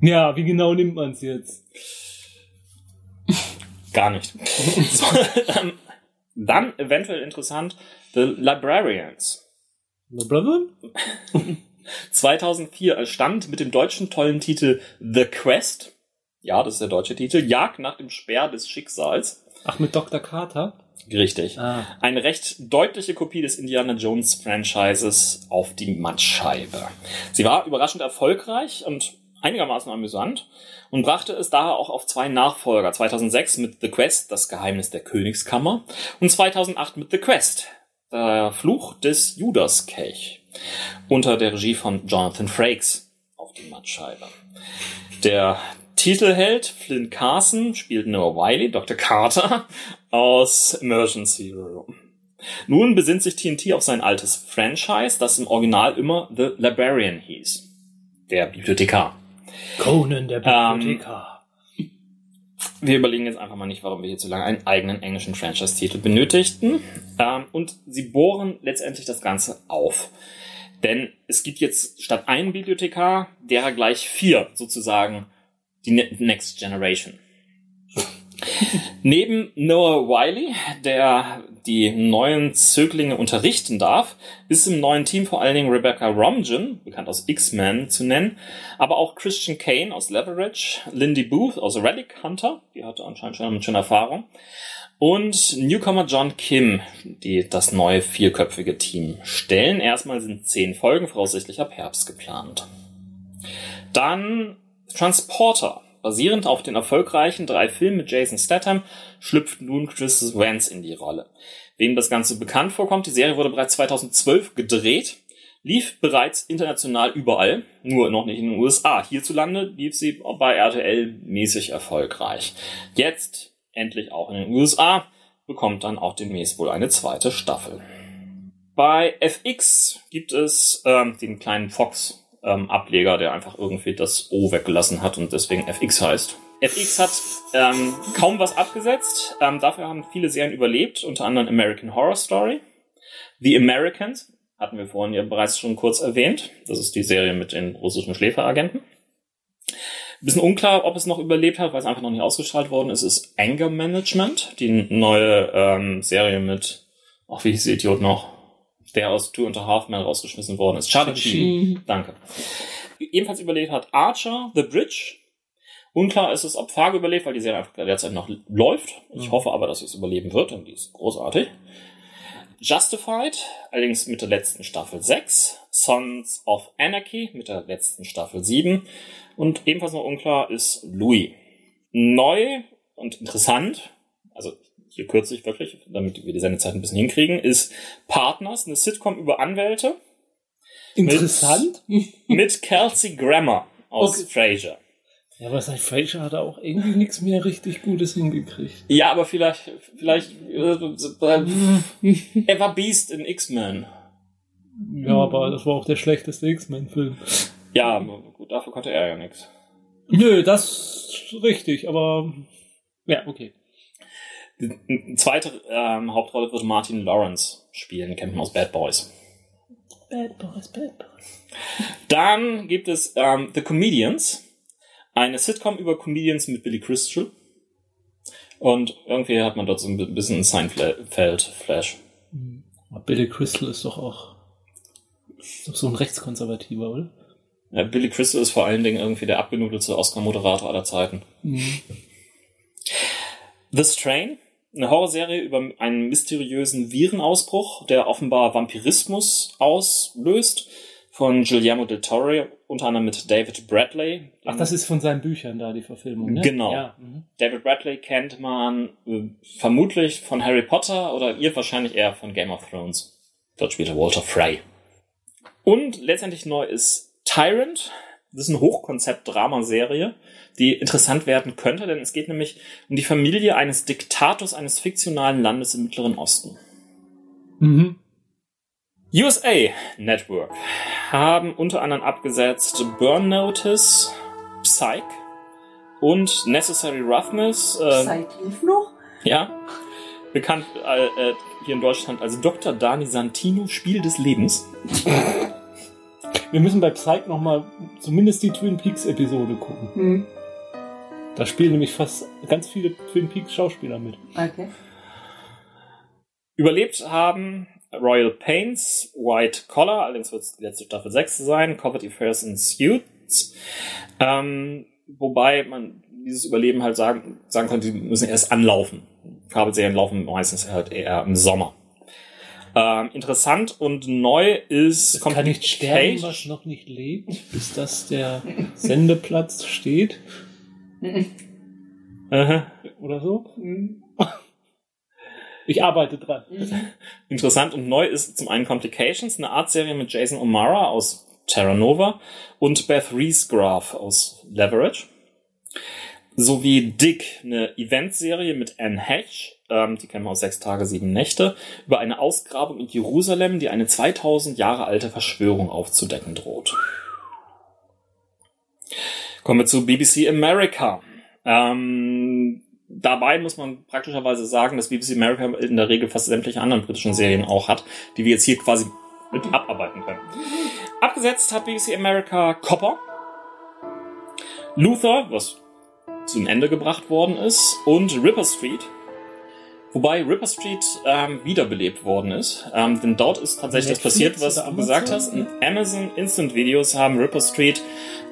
Ja, wie genau nimmt man's jetzt? Gar nicht. so, ähm, dann eventuell interessant, The Librarians. Brother? 2004 stand mit dem deutschen tollen Titel The Quest. Ja, das ist der deutsche Titel. Jagd nach dem Speer des Schicksals. Ach, mit Dr. Carter? Richtig. Ah. Eine recht deutliche Kopie des Indiana Jones Franchises auf die Mattscheibe. Sie war überraschend erfolgreich und einigermaßen amüsant und brachte es daher auch auf zwei Nachfolger. 2006 mit The Quest, das Geheimnis der Königskammer und 2008 mit The Quest, der Fluch des Judas-Kelch unter der Regie von Jonathan Frakes auf die Mattscheibe. Der Titelheld Flynn Carson spielt Noah Wiley, Dr. Carter aus Emergency Room. Nun besinnt sich TNT auf sein altes Franchise, das im Original immer The Librarian hieß. Der Bibliothekar. Conan, der Ähm, Bibliothekar. Wir überlegen jetzt einfach mal nicht, warum wir hier zu lange einen eigenen englischen Franchise-Titel benötigten. Ähm, und sie bohren letztendlich das Ganze auf. Denn es gibt jetzt statt einem Bibliothekar derer gleich vier, sozusagen die Ne- Next Generation. Neben Noah Wiley, der die neuen Zöglinge unterrichten darf, ist im neuen Team vor allen Dingen Rebecca Romijn, bekannt aus X-Men, zu nennen, aber auch Christian Kane aus Leverage, Lindy Booth aus Relic Hunter, die hatte anscheinend schon, schon Erfahrung, und Newcomer John Kim, die das neue vierköpfige Team stellen. Erstmal sind zehn Folgen voraussichtlich ab Herbst geplant. Dann Transporter. Basierend auf den erfolgreichen drei Filmen mit Jason Statham schlüpft nun Chris Vance in die Rolle. Wem das Ganze bekannt vorkommt, die Serie wurde bereits 2012 gedreht, lief bereits international überall, nur noch nicht in den USA. Hierzulande lief sie bei RTL mäßig erfolgreich. Jetzt endlich auch in den USA bekommt dann auch demnächst wohl eine zweite Staffel. Bei FX gibt es ähm, den kleinen Fox ähm, Ableger, der einfach irgendwie das O weggelassen hat und deswegen FX heißt. FX hat ähm, kaum was abgesetzt. Ähm, dafür haben viele Serien überlebt, unter anderem American Horror Story, The Americans, hatten wir vorhin ja bereits schon kurz erwähnt. Das ist die Serie mit den russischen Schläferagenten. Bisschen unklar, ob es noch überlebt hat, weil es einfach noch nicht ausgestrahlt worden ist, ist Anger Management, die neue ähm, Serie mit, ach, wie hieß der Idiot noch? Der aus Two and a Half Men rausgeschmissen worden ist. Charlie Sheen. Danke. Ebenfalls überlebt hat Archer, The Bridge. Unklar ist es, ob Fargo überlebt, weil die Serie einfach derzeit noch läuft. Ich hoffe aber, dass sie es überleben wird, denn die ist großartig. Justified, allerdings mit der letzten Staffel 6. Sons of Anarchy mit der letzten Staffel 7. Und ebenfalls noch unklar ist Louis. Neu und interessant, also hier kürze ich wirklich, damit wir die Sendezeit ein bisschen hinkriegen, ist Partners, eine Sitcom über Anwälte Interessant. mit Kelsey Grammer aus Okay. Frasier. Ja, aber seit Frasier hat er auch irgendwie nichts mehr richtig Gutes hingekriegt. Ja, aber vielleicht, vielleicht, äh, er war Beast in X-Men. Ja, aber das war auch der schlechteste X-Men-Film. Ja, gut, dafür konnte er ja nichts. Nö, das ist richtig, aber ja, okay. Die zweite ähm, Hauptrolle wird Martin Lawrence spielen, kennt man aus Bad Boys. Bad Boys, Bad Boys. Dann gibt es ähm, The Comedians, eine Sitcom über Comedians mit Billy Crystal. Und irgendwie hat man dort so ein bisschen ein Seinfeld-Flash. Aber Billy Crystal ist doch auch ist doch so ein Rechtskonservativer, oder? Ja, Billy Crystal ist vor allen Dingen irgendwie der abgenudelte Oscar-Moderator aller Zeiten. Mhm. The Strain, eine Horrorserie über einen mysteriösen Virenausbruch, der offenbar Vampirismus auslöst, von Guillermo del Toro, unter anderem mit David Bradley. Ach, das ist von seinen Büchern da, die Verfilmung, ne? Genau. Ja. mhm. David Bradley kennt man äh, vermutlich von Harry Potter oder ihr wahrscheinlich eher von Game of Thrones. Dort spielt er Walter Frey. Und letztendlich neu ist Tyrant, Das ist eine Hochkonzept-Dramaserie, die interessant werden könnte, denn es geht nämlich um die Familie eines Diktators eines fiktionalen Landes im Mittleren Osten. Mhm. USA Network haben unter anderem abgesetzt Burn Notice, Psych und Necessary Roughness. Äh, Zeit lief noch? ja, bekannt äh, äh, hier in Deutschland als Dr. Dani Santino, Spiel des Lebens. Wir müssen bei Psych nochmal zumindest die Twin Peaks Episode gucken. Hm. Da spielen nämlich fast ganz viele Twin Peaks Schauspieler mit. Okay. Überlebt haben Royal Pains, White Collar, allerdings wird es die letzte Staffel 6 sein, Covert Affairs and Suits. Ähm, wobei man dieses Überleben halt sagen, sagen könnte, die müssen erst anlaufen. Kabelserien laufen meistens halt eher im Sommer. Ähm, interessant und neu ist Es kann nicht sterben, was noch nicht lebt, bis das der Sendeplatz steht oder so. Ich arbeite dran. Interessant und neu ist zum einen Complications, eine Artserie mit Jason O'Mara aus Terra Nova und Beth Reesgraf aus Leverage. Sowie Dick, eine Eventserie mit Anne Hatch, ähm, die kennen wir aus Sechs Tage, Sieben Nächte, über eine Ausgrabung in Jerusalem, die eine 2000 Jahre alte Verschwörung aufzudecken droht. Kommen wir zu BBC America. Ähm, dabei muss man praktischerweise sagen, dass BBC America in der Regel fast sämtliche anderen britischen Serien auch hat, die wir jetzt hier quasi mit abarbeiten können. Abgesetzt hat BBC America Copper, Luther, was zum Ende gebracht worden ist, und Ripper Street. Wobei Ripper Street ähm, wiederbelebt worden ist. Ähm, denn dort ist tatsächlich das passiert, was oder du gesagt hast. Amazon Instant Videos haben Ripper Street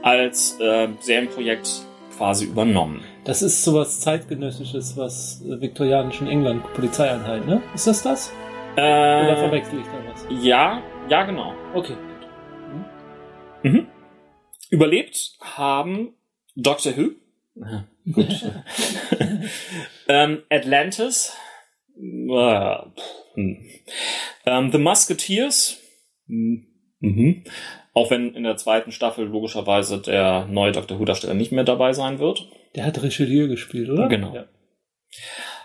als äh, Serienprojekt quasi übernommen. Das ist sowas zeitgenössisches, was äh, viktorianischen England Polizeieinheit, ne? Ist das das? Oder Äh, verwechsel ich da was? ja, ja, genau. Okay. Mhm. Überlebt haben Doctor Who, Gut. ähm, Atlantis, äh, hm. ähm, The Musketeers, hm, mhm. auch wenn in der zweiten Staffel logischerweise der neue Doctor Who-Darsteller nicht mehr dabei sein wird. Der hat Richelieu gespielt, oder? Genau. Ja.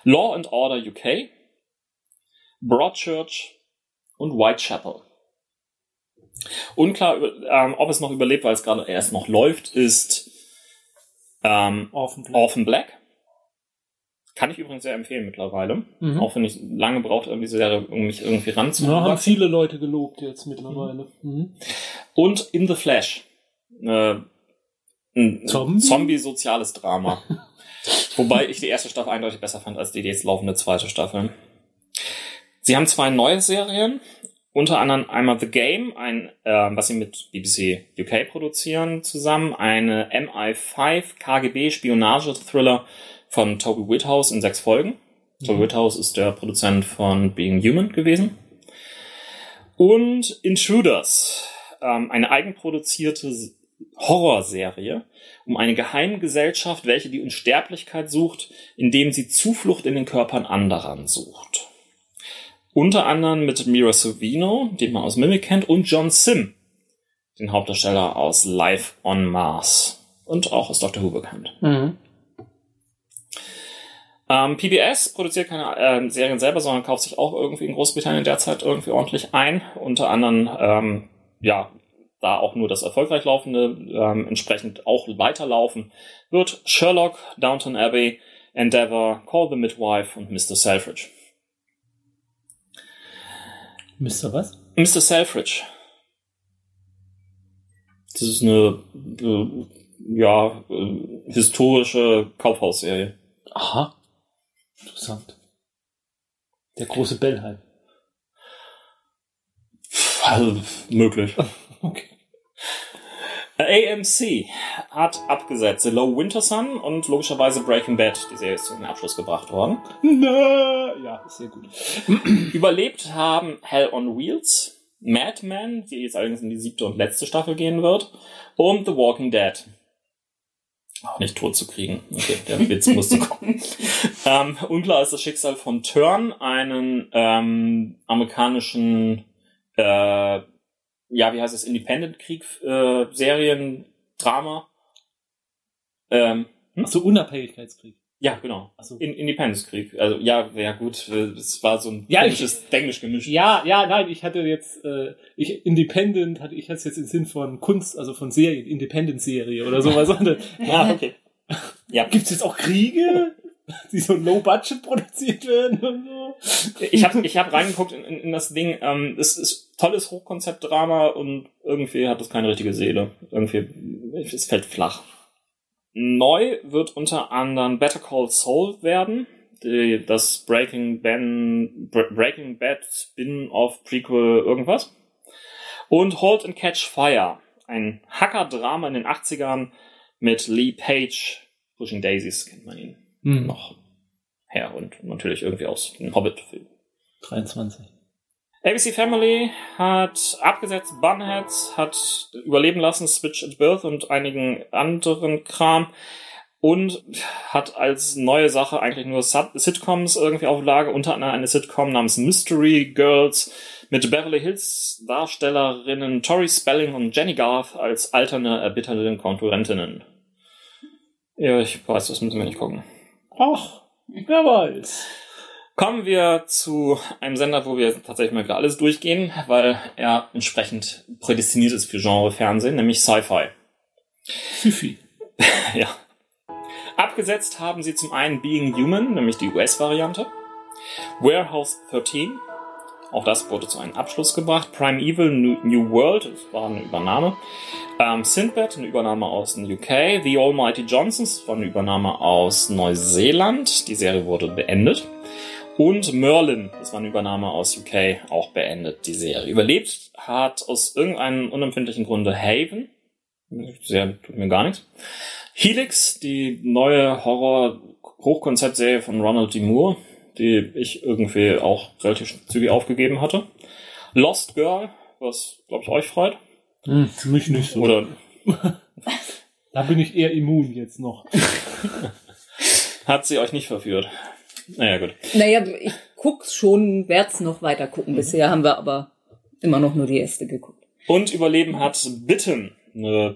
Law and Order UK, Broadchurch und Whitechapel. Unklar, ähm, ob es noch überlebt, weil es gerade erst noch läuft, ist ähm, Orphan Black. Orphan Black. Kann ich übrigens sehr empfehlen mittlerweile. Mhm. Auch wenn ich lange braucht, um diese Serie um mich irgendwie Ja, haben ranzuholen. viele Leute gelobt jetzt mittlerweile. Mhm. Und In the Flash. Äh, ein Zombie? Zombie-soziales Drama. Wobei ich die erste Staffel eindeutig besser fand als die jetzt laufende zweite Staffel. Sie haben zwei neue Serien. Unter anderem einmal The Game, ein, äh, was sie mit BBC UK produzieren, zusammen. Eine MI5 KGB Spionage-Thriller von Toby Whithouse in sechs Folgen. Toby Whithouse ist der Produzent von Being Human gewesen. Und Intruders, ähm, eine eigenproduzierte Horrorserie um eine Geheimgesellschaft, welche die Unsterblichkeit sucht, indem sie Zuflucht in den Körpern anderer sucht. Unter anderem mit Mira Sorvino, den man aus Mimic kennt, und John Sim, den Hauptdarsteller aus Life on Mars und auch aus Doctor Who bekannt. Mhm. Ähm, PBS produziert keine ähm, Serien selber, sondern kauft sich auch irgendwie in Großbritannien derzeit irgendwie ordentlich ein. Unter anderem, ähm, ja, da auch nur das erfolgreich laufende ähm, entsprechend auch weiterlaufen wird Sherlock, Downton Abbey, Endeavour, Call the Midwife und Mr. Selfridge. Mr. was? Mr. Selfridge. Das ist eine äh, ja äh, historische Kaufhausserie. Aha. Interessant. Der große Bellheim. Also, möglich. Okay. AMC hat abgesetzt The Low Winter Sun und logischerweise Breaking Bad. Die Serie ist zum Abschluss gebracht worden. Ja, sehr gut. Überlebt haben Hell on Wheels, Mad Men, die jetzt allerdings in die siebte und letzte Staffel gehen wird, und The Walking Dead. Auch nicht tot zu kriegen. Okay, der Witz musste kommen. ähm, unklar ist das Schicksal von Turn, einen ähm, amerikanischen, äh, ja, wie heißt es, Independent-Krieg, äh, Serien, Drama. Ähm, hm? Ach so, Unabhängigkeitskrieg. Ja, genau. So. In Independence-Krieg. Also ja, ja gut, äh, es war so ein Ja, ich- komisches Englisch gemischt. Ja, ja, nein, ich hatte jetzt, äh, ich, Independent, hatte ich jetzt im Sinn von Kunst, also von Serien, Independent-Serie oder sowas. Ah, okay. Ja, Gibt's jetzt auch Kriege, die so low budget produziert werden und so? ich habe ich hab reingeguckt in, in, in das Ding. Ähm, es ist tolles Hochkonzept-Drama und irgendwie hat es keine richtige Seele. Irgendwie, es fällt flach. Neu wird unter anderem Better Call Saul werden. Die, das Breaking, ben, Bre- Breaking Bad Spin-off Prequel irgendwas. Und Halt and Catch Fire. Ein Hacker-Drama in den 80ern mit Lee Page. Pushing Daisies kennt man ihn Hm, noch her und natürlich irgendwie aus dem Hobbit-Film. 23. ABC Family hat abgesetzt, Bunheads hat überleben lassen, Switch at Birth und einigen anderen Kram und hat als neue Sache eigentlich nur Sub Sitcoms irgendwie auf Lage, unter anderem eine Sitcom namens Mystery Girls mit Beverly Hills Darstellerinnen Tori Spelling und Jenny Garth als alterne, erbitterte Konkurrentinnen. Ja, ich weiß, das müssen wir nicht gucken. Ach, wer weiß. Kommen wir zu einem Sender, wo wir tatsächlich mal wieder alles durchgehen, weil er entsprechend prädestiniert ist für Genre-Fernsehen, nämlich Sci-Fi. Fifi. ja. Abgesetzt haben sie zum einen Being Human, nämlich die US-Variante. Warehouse 13, auch das wurde zu einem Abschluss gebracht. Prime Evil New, World, das war eine Übernahme. Ähm, Sinbad, eine Übernahme aus den UK. The Almighty Johnsons, war eine Übernahme aus Neuseeland. Die Serie wurde beendet. Und Merlin, das war eine Übernahme aus UK, auch beendet, die Serie. Überlebt hat aus irgendeinem unempfindlichen Grunde Haven. Sehr, tut mir gar nichts. Helix, die neue Horror-Hochkonzeptserie von Ronald D. Moore, die ich irgendwie auch relativ zügig aufgegeben hatte. Lost Girl, was, glaube ich, euch freut. Hm, für mich nicht so. Oder Da bin ich eher immun jetzt noch. hat sie euch nicht verführt? Naja, gut. Naja, ich guck's schon, werd's noch weiter gucken. Bisher haben wir aber immer noch nur die erste geguckt. Und Überleben hat Bitten, eine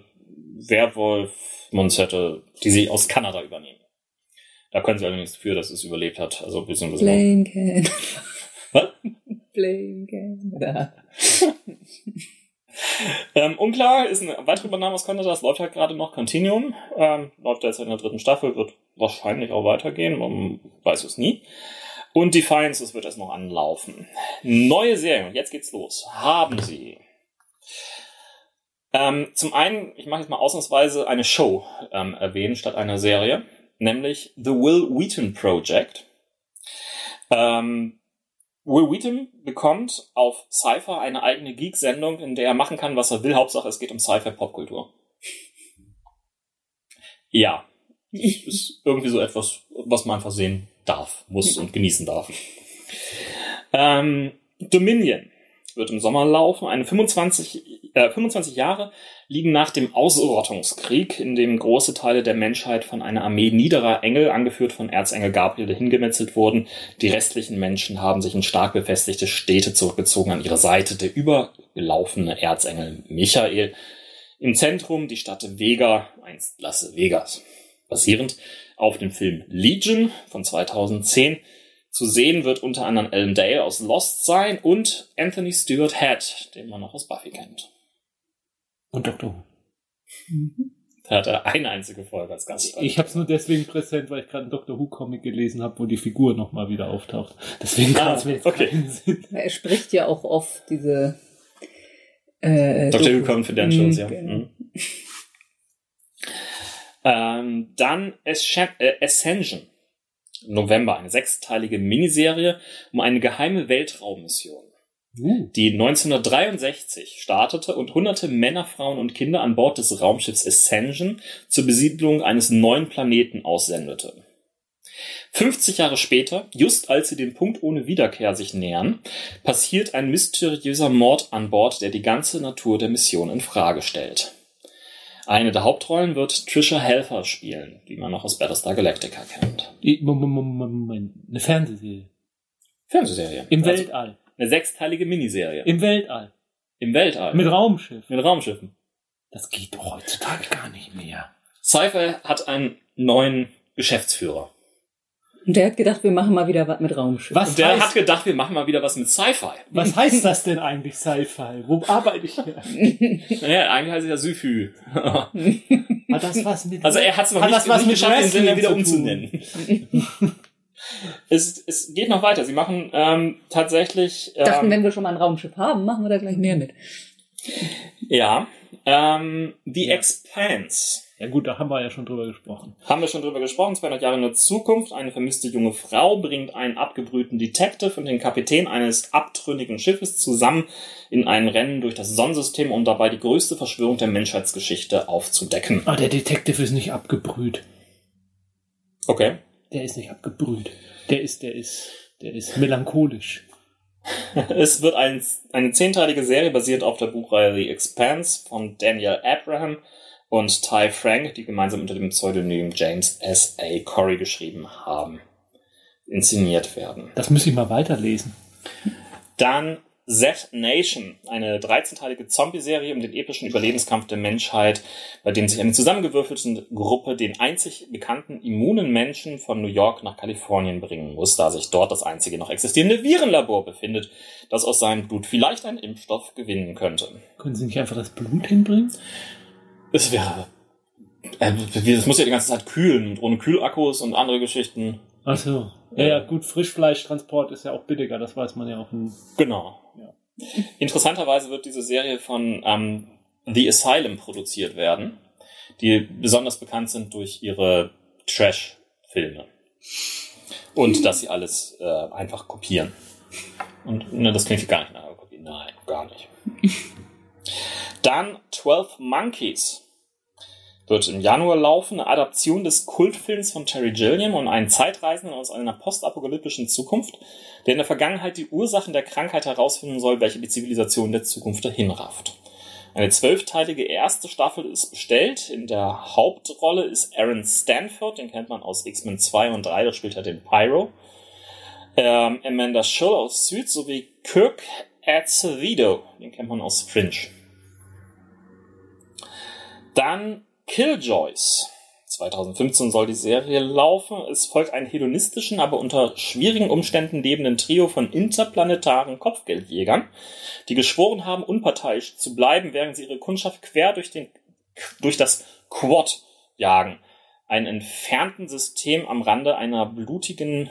Werwolf-Monzette, die sie aus Kanada übernehmen. Da können sie allerdings für, dass es überlebt hat. Also beziehungsweise. Blame can. Was? Blame can. Ja. Ähm, unklar ist eine weitere Übernahme aus Kanada, das läuft halt gerade noch. Continuum ähm, läuft derzeit in der dritten Staffel, wird wahrscheinlich auch weitergehen, man weiß es nie. Und Defiance, das wird erst noch anlaufen. Neue Serien, und jetzt geht's los. Haben sie. Ähm, zum einen, ich mache jetzt mal ausnahmsweise eine Show ähm, erwähnen statt einer Serie, nämlich The Will Wheaton Project. Ähm, Will Wheaton bekommt auf Cypher eine eigene Geek-Sendung, in der er machen kann, was er will. Hauptsache, es geht um Sci-Fi-Popkultur. Ja. Ist irgendwie so etwas, was man einfach sehen darf, muss und genießen darf. Ähm, Dominion wird im Sommer laufen. Eine 25, äh, 25 Jahre liegen nach dem Ausrottungskrieg, in dem große Teile der Menschheit von einer Armee niederer Engel, angeführt von Erzengel Gabriel, hingemetzelt wurden. Die restlichen Menschen haben sich in stark befestigte Städte zurückgezogen an ihre Seite. Der übergelaufene Erzengel Michael. Im Zentrum die Stadt Vega, einst Las Vegas. Basierend auf dem Film Legion von 2010 zu sehen wird unter anderem Alan Dale aus Lost sein und Anthony Stewart Head, den man noch aus Buffy kennt. Und Dr. Who. Da hat er eine einzige Folge als Gast. Ich habe es nur deswegen präsent, weil ich gerade einen Dr. Who Comic gelesen habe, wo die Figur nochmal wieder auftaucht. Deswegen Ah, kam es mir jetzt okay. keinen Sinn. Er spricht ja auch oft diese äh, Dr. Who Confidentials, Mhm, ja. genau. Mhm. Ähm, dann äh, Ascension. November, eine sechsteilige Miniserie um eine geheime Weltraummission. Uh, die 1963 startete und hunderte Männer, Frauen und Kinder an Bord des Raumschiffs Ascension zur Besiedlung eines neuen Planeten aussendete. 50 Jahre später, just als sie dem Punkt ohne Wiederkehr sich nähern, passiert ein mysteriöser Mord an Bord, der die ganze Natur der Mission in Frage stellt. Eine der Hauptrollen wird Trisha Helfer spielen, die man noch aus Battlestar Galactica kennt. Moment. Eine Fernsehserie. Fernsehserie. Im Also Weltall. Eine sechsteilige Miniserie. Im Weltall. Im Weltall. Mit Raumschiff. Mit Raumschiffen. Das geht doch heutzutage gar nicht mehr. Sci-Fi hat einen neuen Geschäftsführer. Und der hat gedacht, wir machen mal wieder was mit Raumschiff. Was Und der heißt, hat gedacht, wir machen mal wieder was mit Sci-Fi. was heißt das denn eigentlich, Sci-Fi? Wo arbeite ich hier? Naja, eigentlich heißt es ja Syfy. Hat das was mit... Also er hat es noch Hat nicht, das was nicht mit geschafft, den Sender wieder Wrestling umzunennen. es, es geht noch weiter. Sie machen ähm, tatsächlich... Ähm, dachten, wenn wir schon mal ein Raumschiff haben, machen wir da gleich mehr mit. ja, ähm, The Expanse. Ja gut, da haben wir ja schon drüber gesprochen. Haben wir schon drüber gesprochen, 200 Jahre in der Zukunft. Eine vermisste junge Frau bringt einen abgebrühten Detective und den Kapitän eines abtrünnigen Schiffes zusammen in ein Rennen durch das Sonnensystem, um dabei die größte Verschwörung der Menschheitsgeschichte aufzudecken. Ah, der Detective ist nicht abgebrüht. Okay. Der ist nicht abgebrüht. Der ist, der ist, der ist melancholisch. Es wird ein, eine zehnteilige Serie basiert auf der Buchreihe The Expanse von Daniel Abraham und Ty Frank, die gemeinsam unter dem Pseudonym James S. A. Corey geschrieben haben, inszeniert werden. Das muss ich mal weiterlesen. Dann Z Nation, eine 13-teilige Zombie-Serie um den epischen Überlebenskampf der Menschheit, bei dem sich eine zusammengewürfelte Gruppe den einzig bekannten immunen Menschen von New York nach Kalifornien bringen muss, da sich dort das einzige noch existierende Virenlabor befindet, das aus seinem Blut vielleicht einen Impfstoff gewinnen könnte. Können Sie nicht einfach das Blut hinbringen? Es wäre. Äh, das muss ja die ganze Zeit kühlen und ohne Kühlakkus und andere Geschichten. Ach so. Ja, ja, gut, Frischfleischtransport ist ja auch billiger, das weiß man ja auch. Genau. Interessanterweise wird diese Serie von ähm, The Asylum produziert werden, die besonders bekannt sind durch ihre Trash-Filme. Und dass sie alles äh, einfach kopieren. Und ne, das klingt gar nicht nach einer Kopie. Nein, gar nicht. Dann 12 Monkeys wird im Januar laufen, eine Adaption des Kultfilms von Terry Gilliam und einen Zeitreisenden aus einer postapokalyptischen Zukunft, der in der Vergangenheit die Ursachen der Krankheit herausfinden soll, welche die Zivilisation der Zukunft dahin rafft. Eine zwölfteilige erste Staffel ist bestellt. In der Hauptrolle ist Aaron Stanford, den kennt man aus X-Men 2 und 3, da spielt er den Pyro. Ähm, Amanda Schull aus Süd sowie Kirk Acevedo, den kennt man aus Fringe. Dann Killjoys. 2015 soll die Serie laufen. Es folgt einem hedonistischen, aber unter schwierigen Umständen lebenden Trio von interplanetaren Kopfgeldjägern, die geschworen haben, unparteiisch zu bleiben, während sie ihre Kundschaft quer durch, den, durch das Quad jagen. Ein entfernten System am Rande einer blutigen,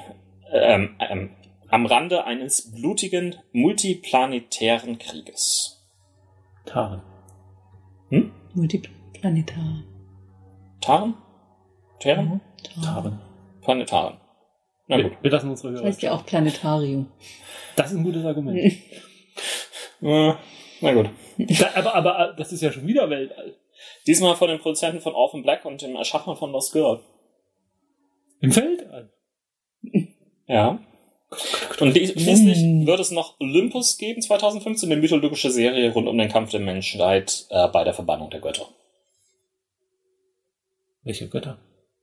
ähm, ähm, am Rande eines blutigen multiplanetären Krieges. Taren. Hm? Multiplanetar. Taren? Terren? Taren. Planetaren. Na gut. Wir, wir lassen unsere Das Hörer. heißt ja auch Planetarium. Das ist ein gutes Argument. Äh, na gut. da, aber, aber das ist ja schon wieder Weltall. Diesmal von den Produzenten von Orphan Black und dem Erschaffen von Lost Girl. Im Weltall. Ja. Und schließlich wird es noch Olympus geben, 2015, eine mythologische Serie rund um den Kampf der Menschheit äh, bei der Verbannung der Götter. Welche Götter?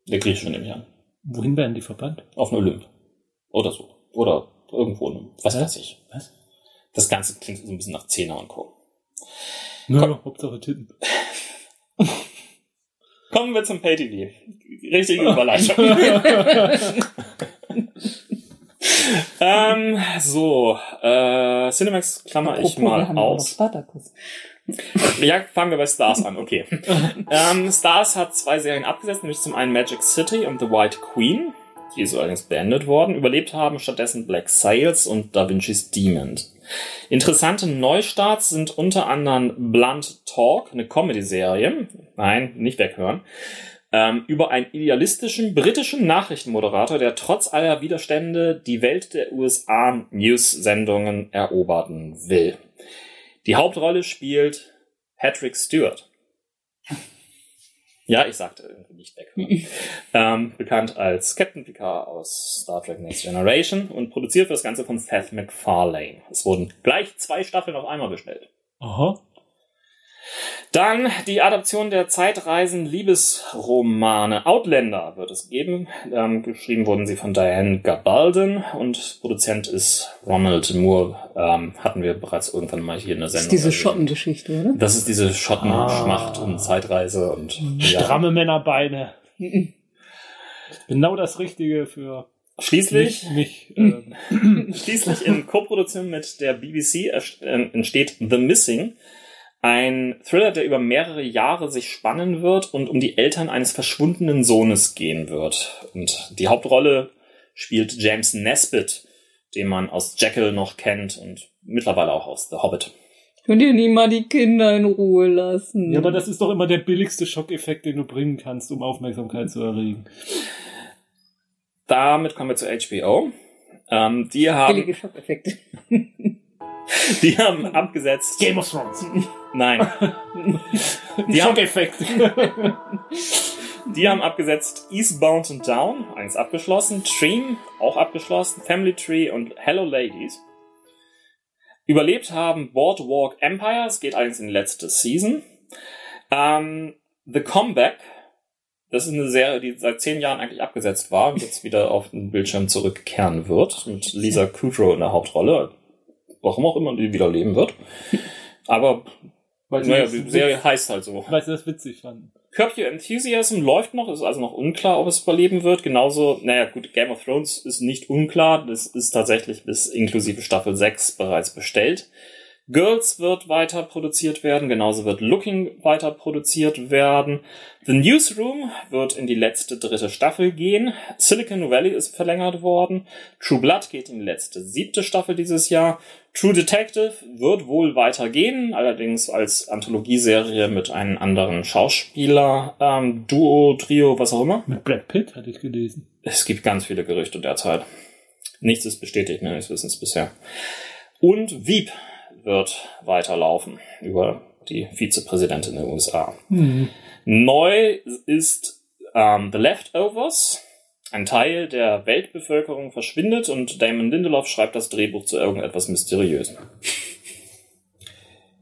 Der griechischen nehme ich an. Wohin werden die verbannt? Auf den Olymp. Oder so. Oder irgendwo. in- Was Hä? weiß ich. Was? Das Ganze klingt so ein bisschen nach Zehner und Co. Nö, Hauptsache Titten. Kommen wir zum Pay-TV. Richtige Überleitung. ähm, so, äh, Cinemax klammer ich Apropos, wir mal haben auch noch aus. Spartacus. Ja, fangen wir bei Stars an, okay. ähm, Stars hat zwei Serien abgesetzt, nämlich zum einen Magic City und The White Queen, die ist allerdings beendet worden. Überlebt haben stattdessen Black Sails und Da Vinci's Demon. Interessante Neustarts sind unter anderem Blunt Talk, eine Comedy-Serie, nein, nicht weghören, ähm, über einen idealistischen britischen Nachrichtenmoderator, der trotz aller Widerstände die Welt der USA-News-Sendungen erobern will. Die Hauptrolle spielt Patrick Stewart. Ja, ich sagte irgendwie nicht weg. ähm, bekannt als Captain Picard aus Star Trek Next Generation und produziert wird das Ganze von Seth MacFarlane. Es wurden gleich zwei Staffeln auf einmal bestellt. Aha. Dann die Adaption der Zeitreisen-Liebesromane Outlander wird es geben. Ähm, geschrieben wurden sie von Diane Gabaldon und Produzent ist Ronald Moore. Ähm, hatten wir bereits irgendwann mal hier in der Das Sendung. ist diese. Schottengeschichte, oder? Das ist diese Schottenschmacht Ah. und Zeitreise und ja. Stramme Männerbeine. Genau das Richtige für Schließlich, mich. mich ähm, schließlich in Koproduktion mit der BBC äh, entsteht The Missing. Ein Thriller, der über mehrere Jahre sich spannen wird und um die Eltern eines verschwundenen Sohnes gehen wird. Und die Hauptrolle spielt James Nesbitt, den man aus Jekyll noch kennt und mittlerweile auch aus The Hobbit. Könnt ihr nie mal die Kinder in Ruhe lassen? ja, aber das ist doch immer der billigste Schockeffekt, den du bringen kannst, um Aufmerksamkeit zu erregen. Damit kommen wir zu HBO. Ähm, die haben, Billige Schockeffekte. die haben abgesetzt. Game of Thrones. Nein. Die haben, Schockeffekt. die haben abgesetzt Eastbound and Down, eins abgeschlossen, Dream, auch abgeschlossen, Family Tree und Hello Ladies. Überlebt haben Boardwalk Empire, es geht allerdings in die letzte Season. Ähm, The Comeback, das ist eine Serie, die seit zehn Jahren eigentlich abgesetzt war und jetzt wieder auf den Bildschirm zurückkehren wird, mit Lisa Kudrow in der Hauptrolle. Warum auch immer die wieder leben wird. Aber, Weil sie, naja, die Serie heißt halt so. weil sie das witzig fanden. Curb Your Enthusiasm läuft noch, ist also noch unklar, ob es überleben wird. Genauso, naja, gut, Game of Thrones ist nicht unklar, das ist tatsächlich bis inklusive Staffel 6 bereits bestellt. Girls wird weiter produziert werden, genauso wird Looking weiter produziert werden. The Newsroom wird in die letzte dritte Staffel gehen. Silicon Valley ist verlängert worden. True Blood geht in die letzte siebte Staffel dieses Jahr. True Detective wird wohl weitergehen, allerdings als Anthologieserie mit einem anderen Schauspieler, ähm, Duo, Trio, was auch immer. Mit Brad Pitt hatte ich gelesen. Es gibt ganz viele Gerüchte derzeit. Nichts ist bestätigt, meines Wissens bisher. Und Veep wird weiterlaufen über die Vizepräsidentin der USA. Hm. Neu ist ähm, The Leftovers. Ein Teil der Weltbevölkerung verschwindet und Damon Lindelof schreibt das Drehbuch zu irgendetwas Mysteriösem.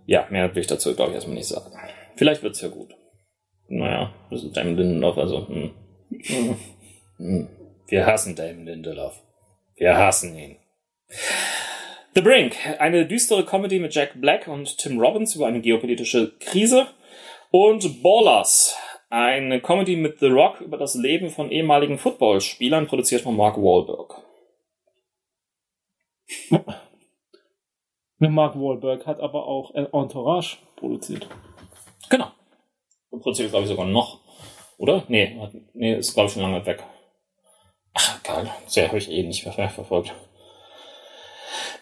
Ja, mehr will ich dazu, glaube ich, erstmal nicht sagen. Vielleicht wird's ja gut. Naja, das ist Damon Lindelof, also. Hm. Hm. Hm. Wir hassen Damon Lindelof. Wir hassen ihn. The Brink, eine düstere Comedy mit Jack Black und Tim Robbins über eine geopolitische Krise. Und Ballers, eine Comedy mit The Rock über das Leben von ehemaligen Footballspielern, produziert von Mark Wahlberg. Mark Wahlberg hat aber auch Entourage produziert. Genau. Und produziert, glaube ich, sogar noch. Oder? Nee, nee ist, glaube ich, schon lange weg. Ach, geil. Sehr habe ich eh nicht mehr verfolgt.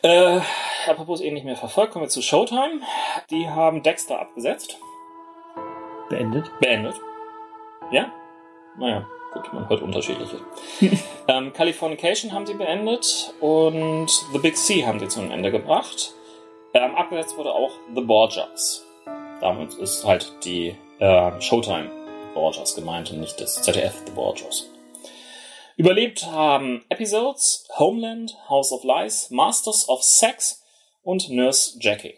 Äh, apropos eh nicht mehr verfolgt, kommen wir zu Showtime. Die haben Dexter abgesetzt. Beendet. Beendet. Ja? Naja, gut, man hört unterschiedliche. ähm, Californication haben sie beendet und The Big C haben sie zum Ende gebracht. Ähm, abgesetzt wurde auch The Borgias. Damit ist halt die äh, Showtime Borgias gemeint und nicht das ZDF The Borgias. Überlebt haben Episodes, Homeland, House of Lies, Masters of Sex und Nurse Jackie.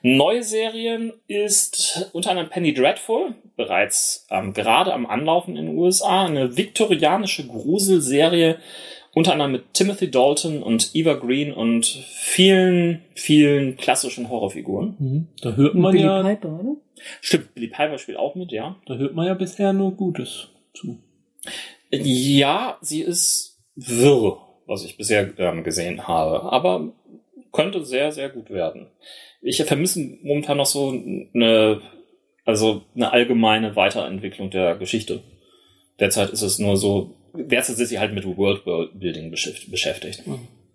Neue Serien ist unter anderem Penny Dreadful, bereits ähm, gerade am Anlaufen in den USA, eine viktorianische Gruselserie, unter anderem mit Timothy Dalton und Eva Green und vielen, vielen klassischen Horrorfiguren. Mhm. Da hört man Billy ja, Piper, oder? Stimmt, Billy Piper spielt auch mit, ja. da hört man ja bisher nur Gutes zu. Ja, sie ist wirr, was ich bisher ähm, gesehen habe, aber könnte sehr, sehr gut werden. Ich vermisse momentan noch so eine, also eine allgemeine Weiterentwicklung der Geschichte. Derzeit ist es nur so, derzeit ist sie halt mit Worldbuilding beschäft- beschäftigt.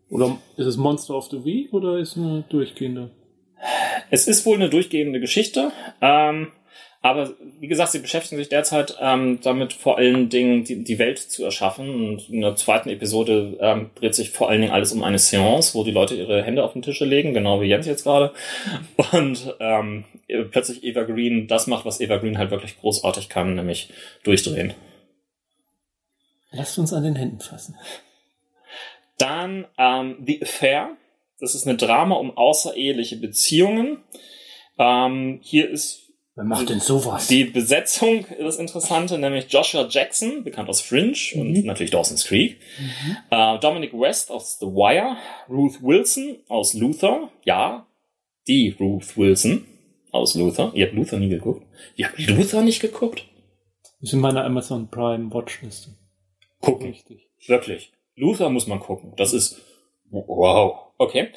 Oder ist es Monster of the Week oder ist eine durchgehende? Es ist wohl eine durchgehende Geschichte, ähm, aber wie gesagt, sie beschäftigen sich derzeit ähm, damit vor allen Dingen die, die Welt zu erschaffen. Und in der zweiten Episode ähm, dreht sich vor allen Dingen alles um eine Seance, wo die Leute ihre Hände auf den Tische legen, genau wie Jens jetzt gerade. Und ähm, plötzlich Eva Green das macht, was Eva Green halt wirklich großartig kann, nämlich durchdrehen. Lasst uns an den Händen fassen. Dann ähm, The Affair. Das ist eine Drama um außereheliche Beziehungen. Ähm, hier ist Wer macht denn sowas? die Besetzung das Interessante, nämlich Joshua Jackson, bekannt aus Fringe und Mhm. natürlich Dawson's Creek, äh, Dominic West aus The Wire, Ruth Wilson aus Luther, ja, die Ruth Wilson aus Luther. Ihr habt Luther nie geguckt? Ihr habt Luther nicht geguckt? Ist in meiner Amazon Prime Watchliste. Gucken. Richtig. Wirklich. Luther muss man gucken. Das ist wow. Okay.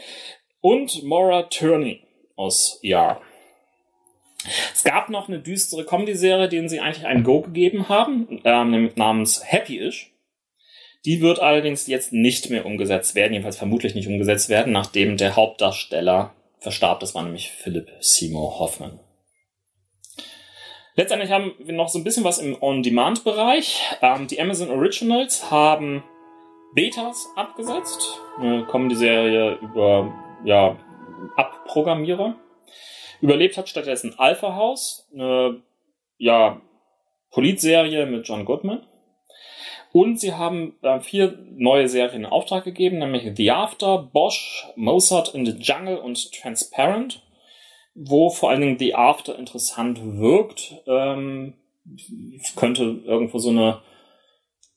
Und Maura Turney aus Ja. Es gab noch eine düstere Comedy-Serie, denen sie eigentlich ein Go gegeben haben, ähm, namens Happy-ish. Die wird allerdings jetzt nicht mehr umgesetzt werden, jedenfalls vermutlich nicht umgesetzt werden, nachdem der Hauptdarsteller verstarb. Das war nämlich Philip Seymour Hoffman. Letztendlich haben wir noch so ein bisschen was im On-Demand-Bereich. Ähm, die Amazon Originals haben Betas abgesetzt. Eine Comedy-Serie über, ja, Abprogrammierer. Überlebt hat stattdessen Alpha House, eine, ja, Politserie mit John Goodman. Und sie haben äh, vier neue Serien in Auftrag gegeben, nämlich The After, Bosch, Mozart in the Jungle und Transparent, wo vor allen Dingen The After interessant wirkt. Ähm, könnte irgendwo so eine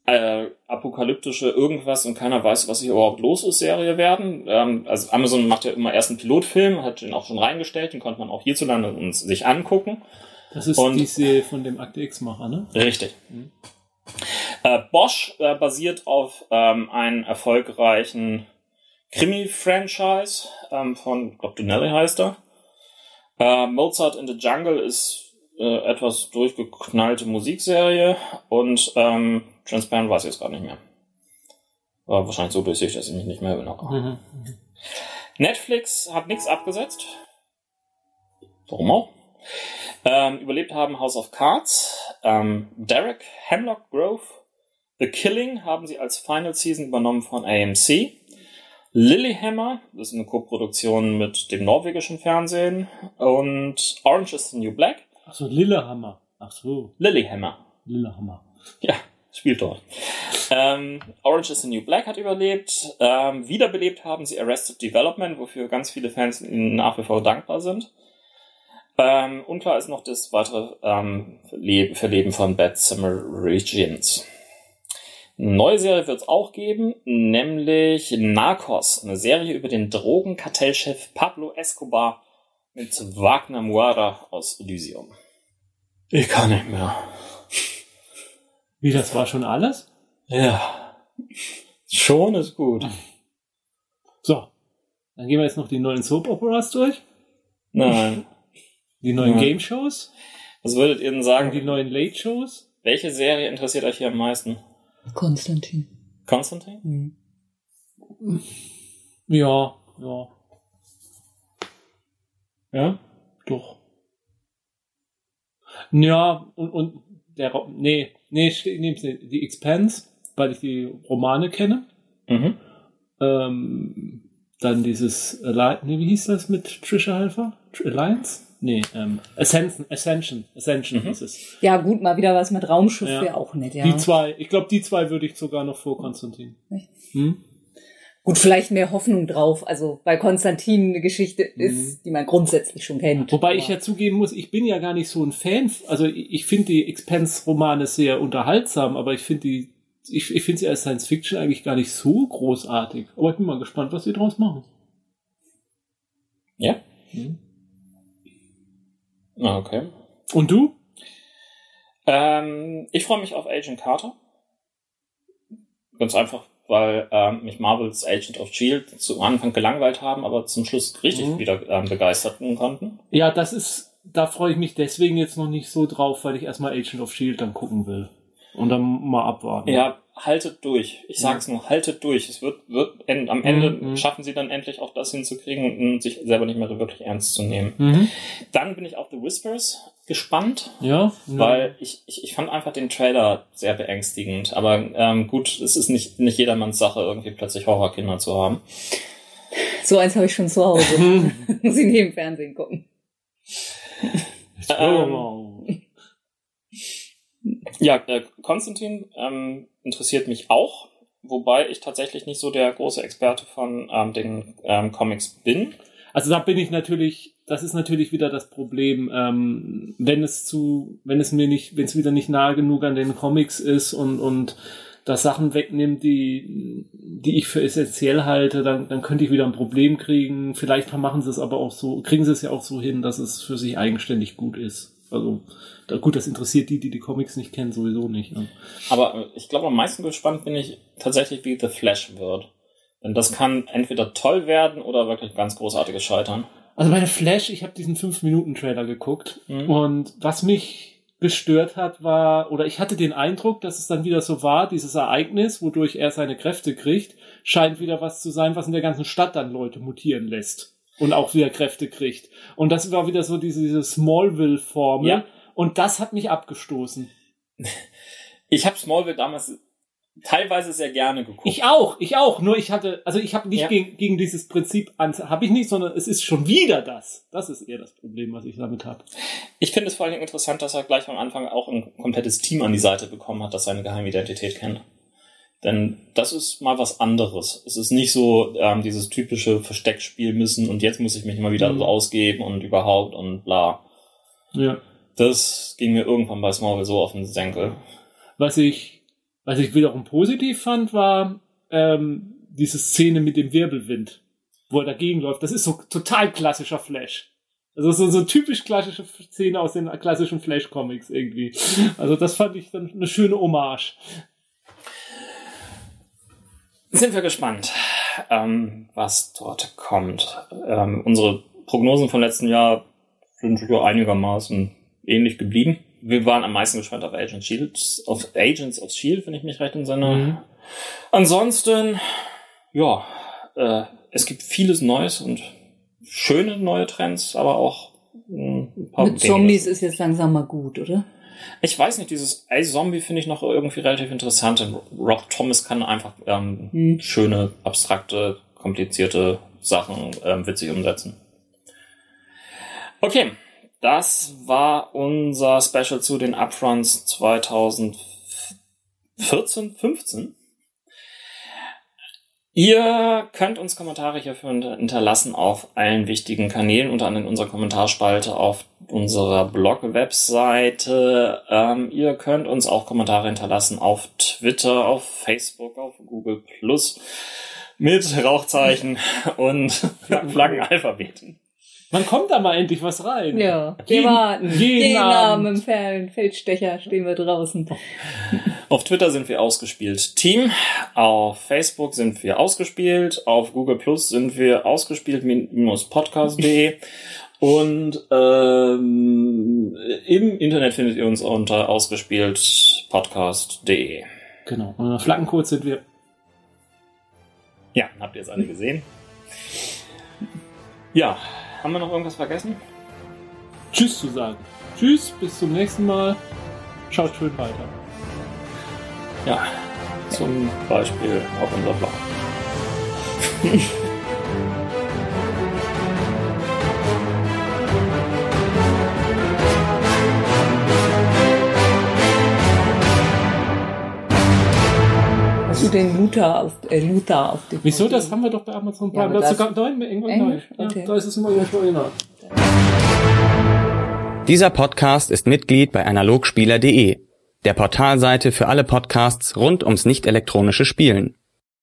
äh, apokalyptische irgendwas und keiner weiß, was hier überhaupt los ist, Serie werden. Ähm, also Amazon macht ja immer erst einen Pilotfilm, hat den auch schon reingestellt, den konnte man auch hierzulande uns sich angucken. Das ist Und- die Serie von dem Akte X-Macher, ne? Richtig. Mhm. Äh, Bosch äh, basiert auf ähm, einem erfolgreichen Krimi-Franchise ähm, von, ich glaube, Donnelly heißt er. Äh, Mozart in the Jungle ist äh, etwas durchgeknallte Musikserie und ähm, Transparent weiß ich jetzt gerade nicht mehr. War wahrscheinlich so durchsichtig, dass ich mich nicht mehr erinnere. Mhm. Netflix hat nichts abgesetzt. Warum auch? Ähm, überlebt haben House of Cards, ähm, Derek, Hemlock Grove, The Killing haben sie als Final Season übernommen von AMC. Lilyhammer, das ist eine Koproduktion mit dem norwegischen Fernsehen. Und Orange is the New Black. Ach so, Lillehammer. Ach so, Lilyhammer. Lillehammer. Ja, spielt dort. Ähm, Orange is the New Black hat überlebt. Ähm, wiederbelebt haben sie Arrested Development, wofür ganz viele Fans ihnen nach wie vor dankbar sind. Ähm, unklar ist noch das weitere ähm, Le Verleben von Bad Samaritains. Eine neue Serie wird es auch geben, nämlich Narcos, eine Serie über den Drogenkartellchef Pablo Escobar mit Wagner Moura aus Elysium. Ich kann nicht mehr. Wie, das war schon alles? Ja. Schon ist gut. So. Dann gehen wir jetzt noch die neuen Soap Operas durch. Nein. Die neuen Ja. Game Shows. Was würdet ihr denn Und die sagen? neuen Late Shows. Welche Serie interessiert euch hier am meisten? Konstantin. Konstantin? Mhm. Ja, ja, Ja? doch. Ja, und, und der, nee, nee, nehm's nicht. die Expanse, weil ich die Romane kenne. Mhm. Ähm, dann dieses, nee, wie hieß das mit Trisha Helfer? Alliance? Nee, ähm, Ascension, Ascension, Ascension Mhm. hieß es. Ja, gut, mal wieder was mit Raumschiff Ja. wäre auch nett, ja. Die zwei, ich glaube, die zwei würde ich sogar noch vor Konstantin. Echt? Hm? Gut, vielleicht mehr Hoffnung drauf. Also, weil Konstantin eine Geschichte ist, die man grundsätzlich schon kennt. Wobei ich Aber- ja zugeben muss, ich bin ja gar nicht so ein Fan. Also ich, ich finde die Expense-Romane sehr unterhaltsam, aber ich finde die, ich, ich finde sie als Science Fiction eigentlich gar nicht so großartig. Aber ich bin mal gespannt, was sie draus machen. Ja? Hm. Ah, okay. Und du? Ähm, ich freue mich auf Agent Carter. Ganz einfach, weil ähm, mich Marvels Agent of Shield zu Anfang gelangweilt haben, aber zum Schluss richtig Mhm. wieder ähm, begeisterten konnten. Ja, das ist, da freue ich mich deswegen jetzt noch nicht so drauf, weil ich erstmal Agent of Shield dann gucken will. Und dann mal abwarten. Ja, haltet durch. Ich sag's nur, haltet durch. Es wird, wird en- am Ende Mhm. schaffen sie dann endlich auch das hinzukriegen und und sich selber nicht mehr wirklich ernst zu nehmen. Mhm. Dann bin ich auf The Whispers gespannt, Ja. weil ich, ich, ich fand einfach den Trailer sehr beängstigend. Aber ähm, gut, es ist nicht, nicht jedermanns Sache, irgendwie plötzlich Horrorkinder zu haben. So eins habe ich schon zu Hause. Muss ich neben Fernsehen gucken. Ähm, Ja, äh, Konstantin ähm, interessiert mich auch, wobei ich tatsächlich nicht so der große Experte von ähm, den ähm, Comics bin. Also da bin ich natürlich, das ist natürlich wieder das Problem, ähm, wenn es zu, wenn es mir nicht, wenn es wieder nicht nahe genug an den Comics ist und, und das Sachen wegnimmt, die, die ich für essentiell halte, dann, dann könnte ich wieder ein Problem kriegen. Vielleicht machen sie es aber auch so, kriegen sie es ja auch so hin, dass es für sich eigenständig gut ist. Also da, gut, das interessiert die, die die Comics nicht kennen, sowieso nicht. Ne? Aber äh, ich glaube, am meisten gespannt bin ich tatsächlich, wie The Flash wird. Denn das kann entweder toll werden oder wirklich ganz großartiges Scheitern. Also bei The Flash, ich habe diesen 5-Minuten-Trailer geguckt Mhm. und was mich gestört hat, war, oder ich hatte den Eindruck, dass es dann wieder so war, dieses Ereignis, wodurch er seine Kräfte kriegt, scheint wieder was zu sein, was in der ganzen Stadt dann Leute mutieren lässt und auch wieder Kräfte kriegt. Und das war wieder so diese, diese Smallville-Formel. Ja. Und das hat mich abgestoßen. Ich habe Smallville damals teilweise sehr gerne geguckt. Ich auch, ich auch. Nur ich hatte, also ich habe nicht Ja. gegen, gegen dieses Prinzip an, habe ich nicht, sondern es ist schon wieder das. Das ist eher das Problem, was ich damit habe. Ich finde es vor allen Dingen interessant, dass er gleich am Anfang auch ein komplettes Team an die Seite bekommen hat, das seine Geheimidentität kennt. Denn das ist mal was anderes. Es ist nicht so ähm, dieses typische Versteckspiel müssen und jetzt muss ich mich mal wieder Mhm. so ausgeben und überhaupt und bla. Ja. Das ging mir irgendwann bei Smallville so auf den Senkel. Was ich, was ich wiederum positiv fand, war ähm, diese Szene mit dem Wirbelwind, wo er dagegen läuft. Das ist so total klassischer Flash. Also so, so typisch klassische Szene aus den klassischen Flash-Comics irgendwie. Also das fand ich dann eine schöne Hommage. Sind wir gespannt, ähm, was dort kommt. Ähm, unsere Prognosen vom letzten Jahr sind ja einigermaßen ähnlich geblieben. Wir waren am meisten gespannt auf Agents, Shield, auf Agents of Shield, wenn ich mich recht entsinne. Mhm. Ansonsten, ja, äh, es gibt vieles Neues und schöne neue Trends, aber auch mh, ein paar Mit. Zombies ist jetzt langsam mal gut, oder? Ich weiß nicht, dieses Eye-Zombie finde ich noch irgendwie relativ interessant. Denn Rob Thomas kann einfach ähm, Hm. schöne, abstrakte, komplizierte Sachen ähm, witzig umsetzen. Okay, das war unser Special zu den Upfronts 2014, 15. Ihr könnt uns Kommentare hierfür hinterlassen auf allen wichtigen Kanälen, unter anderem in unserer Kommentarspalte auf unserer Blog-Webseite. Ähm, ihr könnt uns auch Kommentare hinterlassen auf Twitter, auf Facebook, auf Google Plus mit Rauchzeichen und Flaggenalphabeten. Wann kommt da mal endlich was rein? Ja, wir Jeden- warten. jeden Jeden Abend Abend. im Fel- Feldstecher stehen wir draußen. Auf Twitter sind wir ausgespielt Team, auf Facebook sind wir ausgespielt, auf Google Plus sind wir ausgespielt-podcast.de und ähm, im Internet findet ihr uns unter ausgespielt-podcast.de. Genau. Und Flaggencode sind wir. Ja, habt ihr es alle gesehen? Ja, haben wir noch irgendwas vergessen? Tschüss zu sagen. Tschüss, bis zum nächsten Mal. Schaut schön weiter. Ja, zum Beispiel auf unser Blog. du den Luther auf, äh, Luther auf dem Wieso? Das haben wir doch bei Amazon Prime. Ja, aber da, ist das- sogar, nein, irgendwann Englisch? Okay. Ja, da ist es immer irgendwo original. Dieser Podcast ist Mitglied bei analogspieler.de, der Portalseite für alle Podcasts rund ums nicht elektronische Spielen.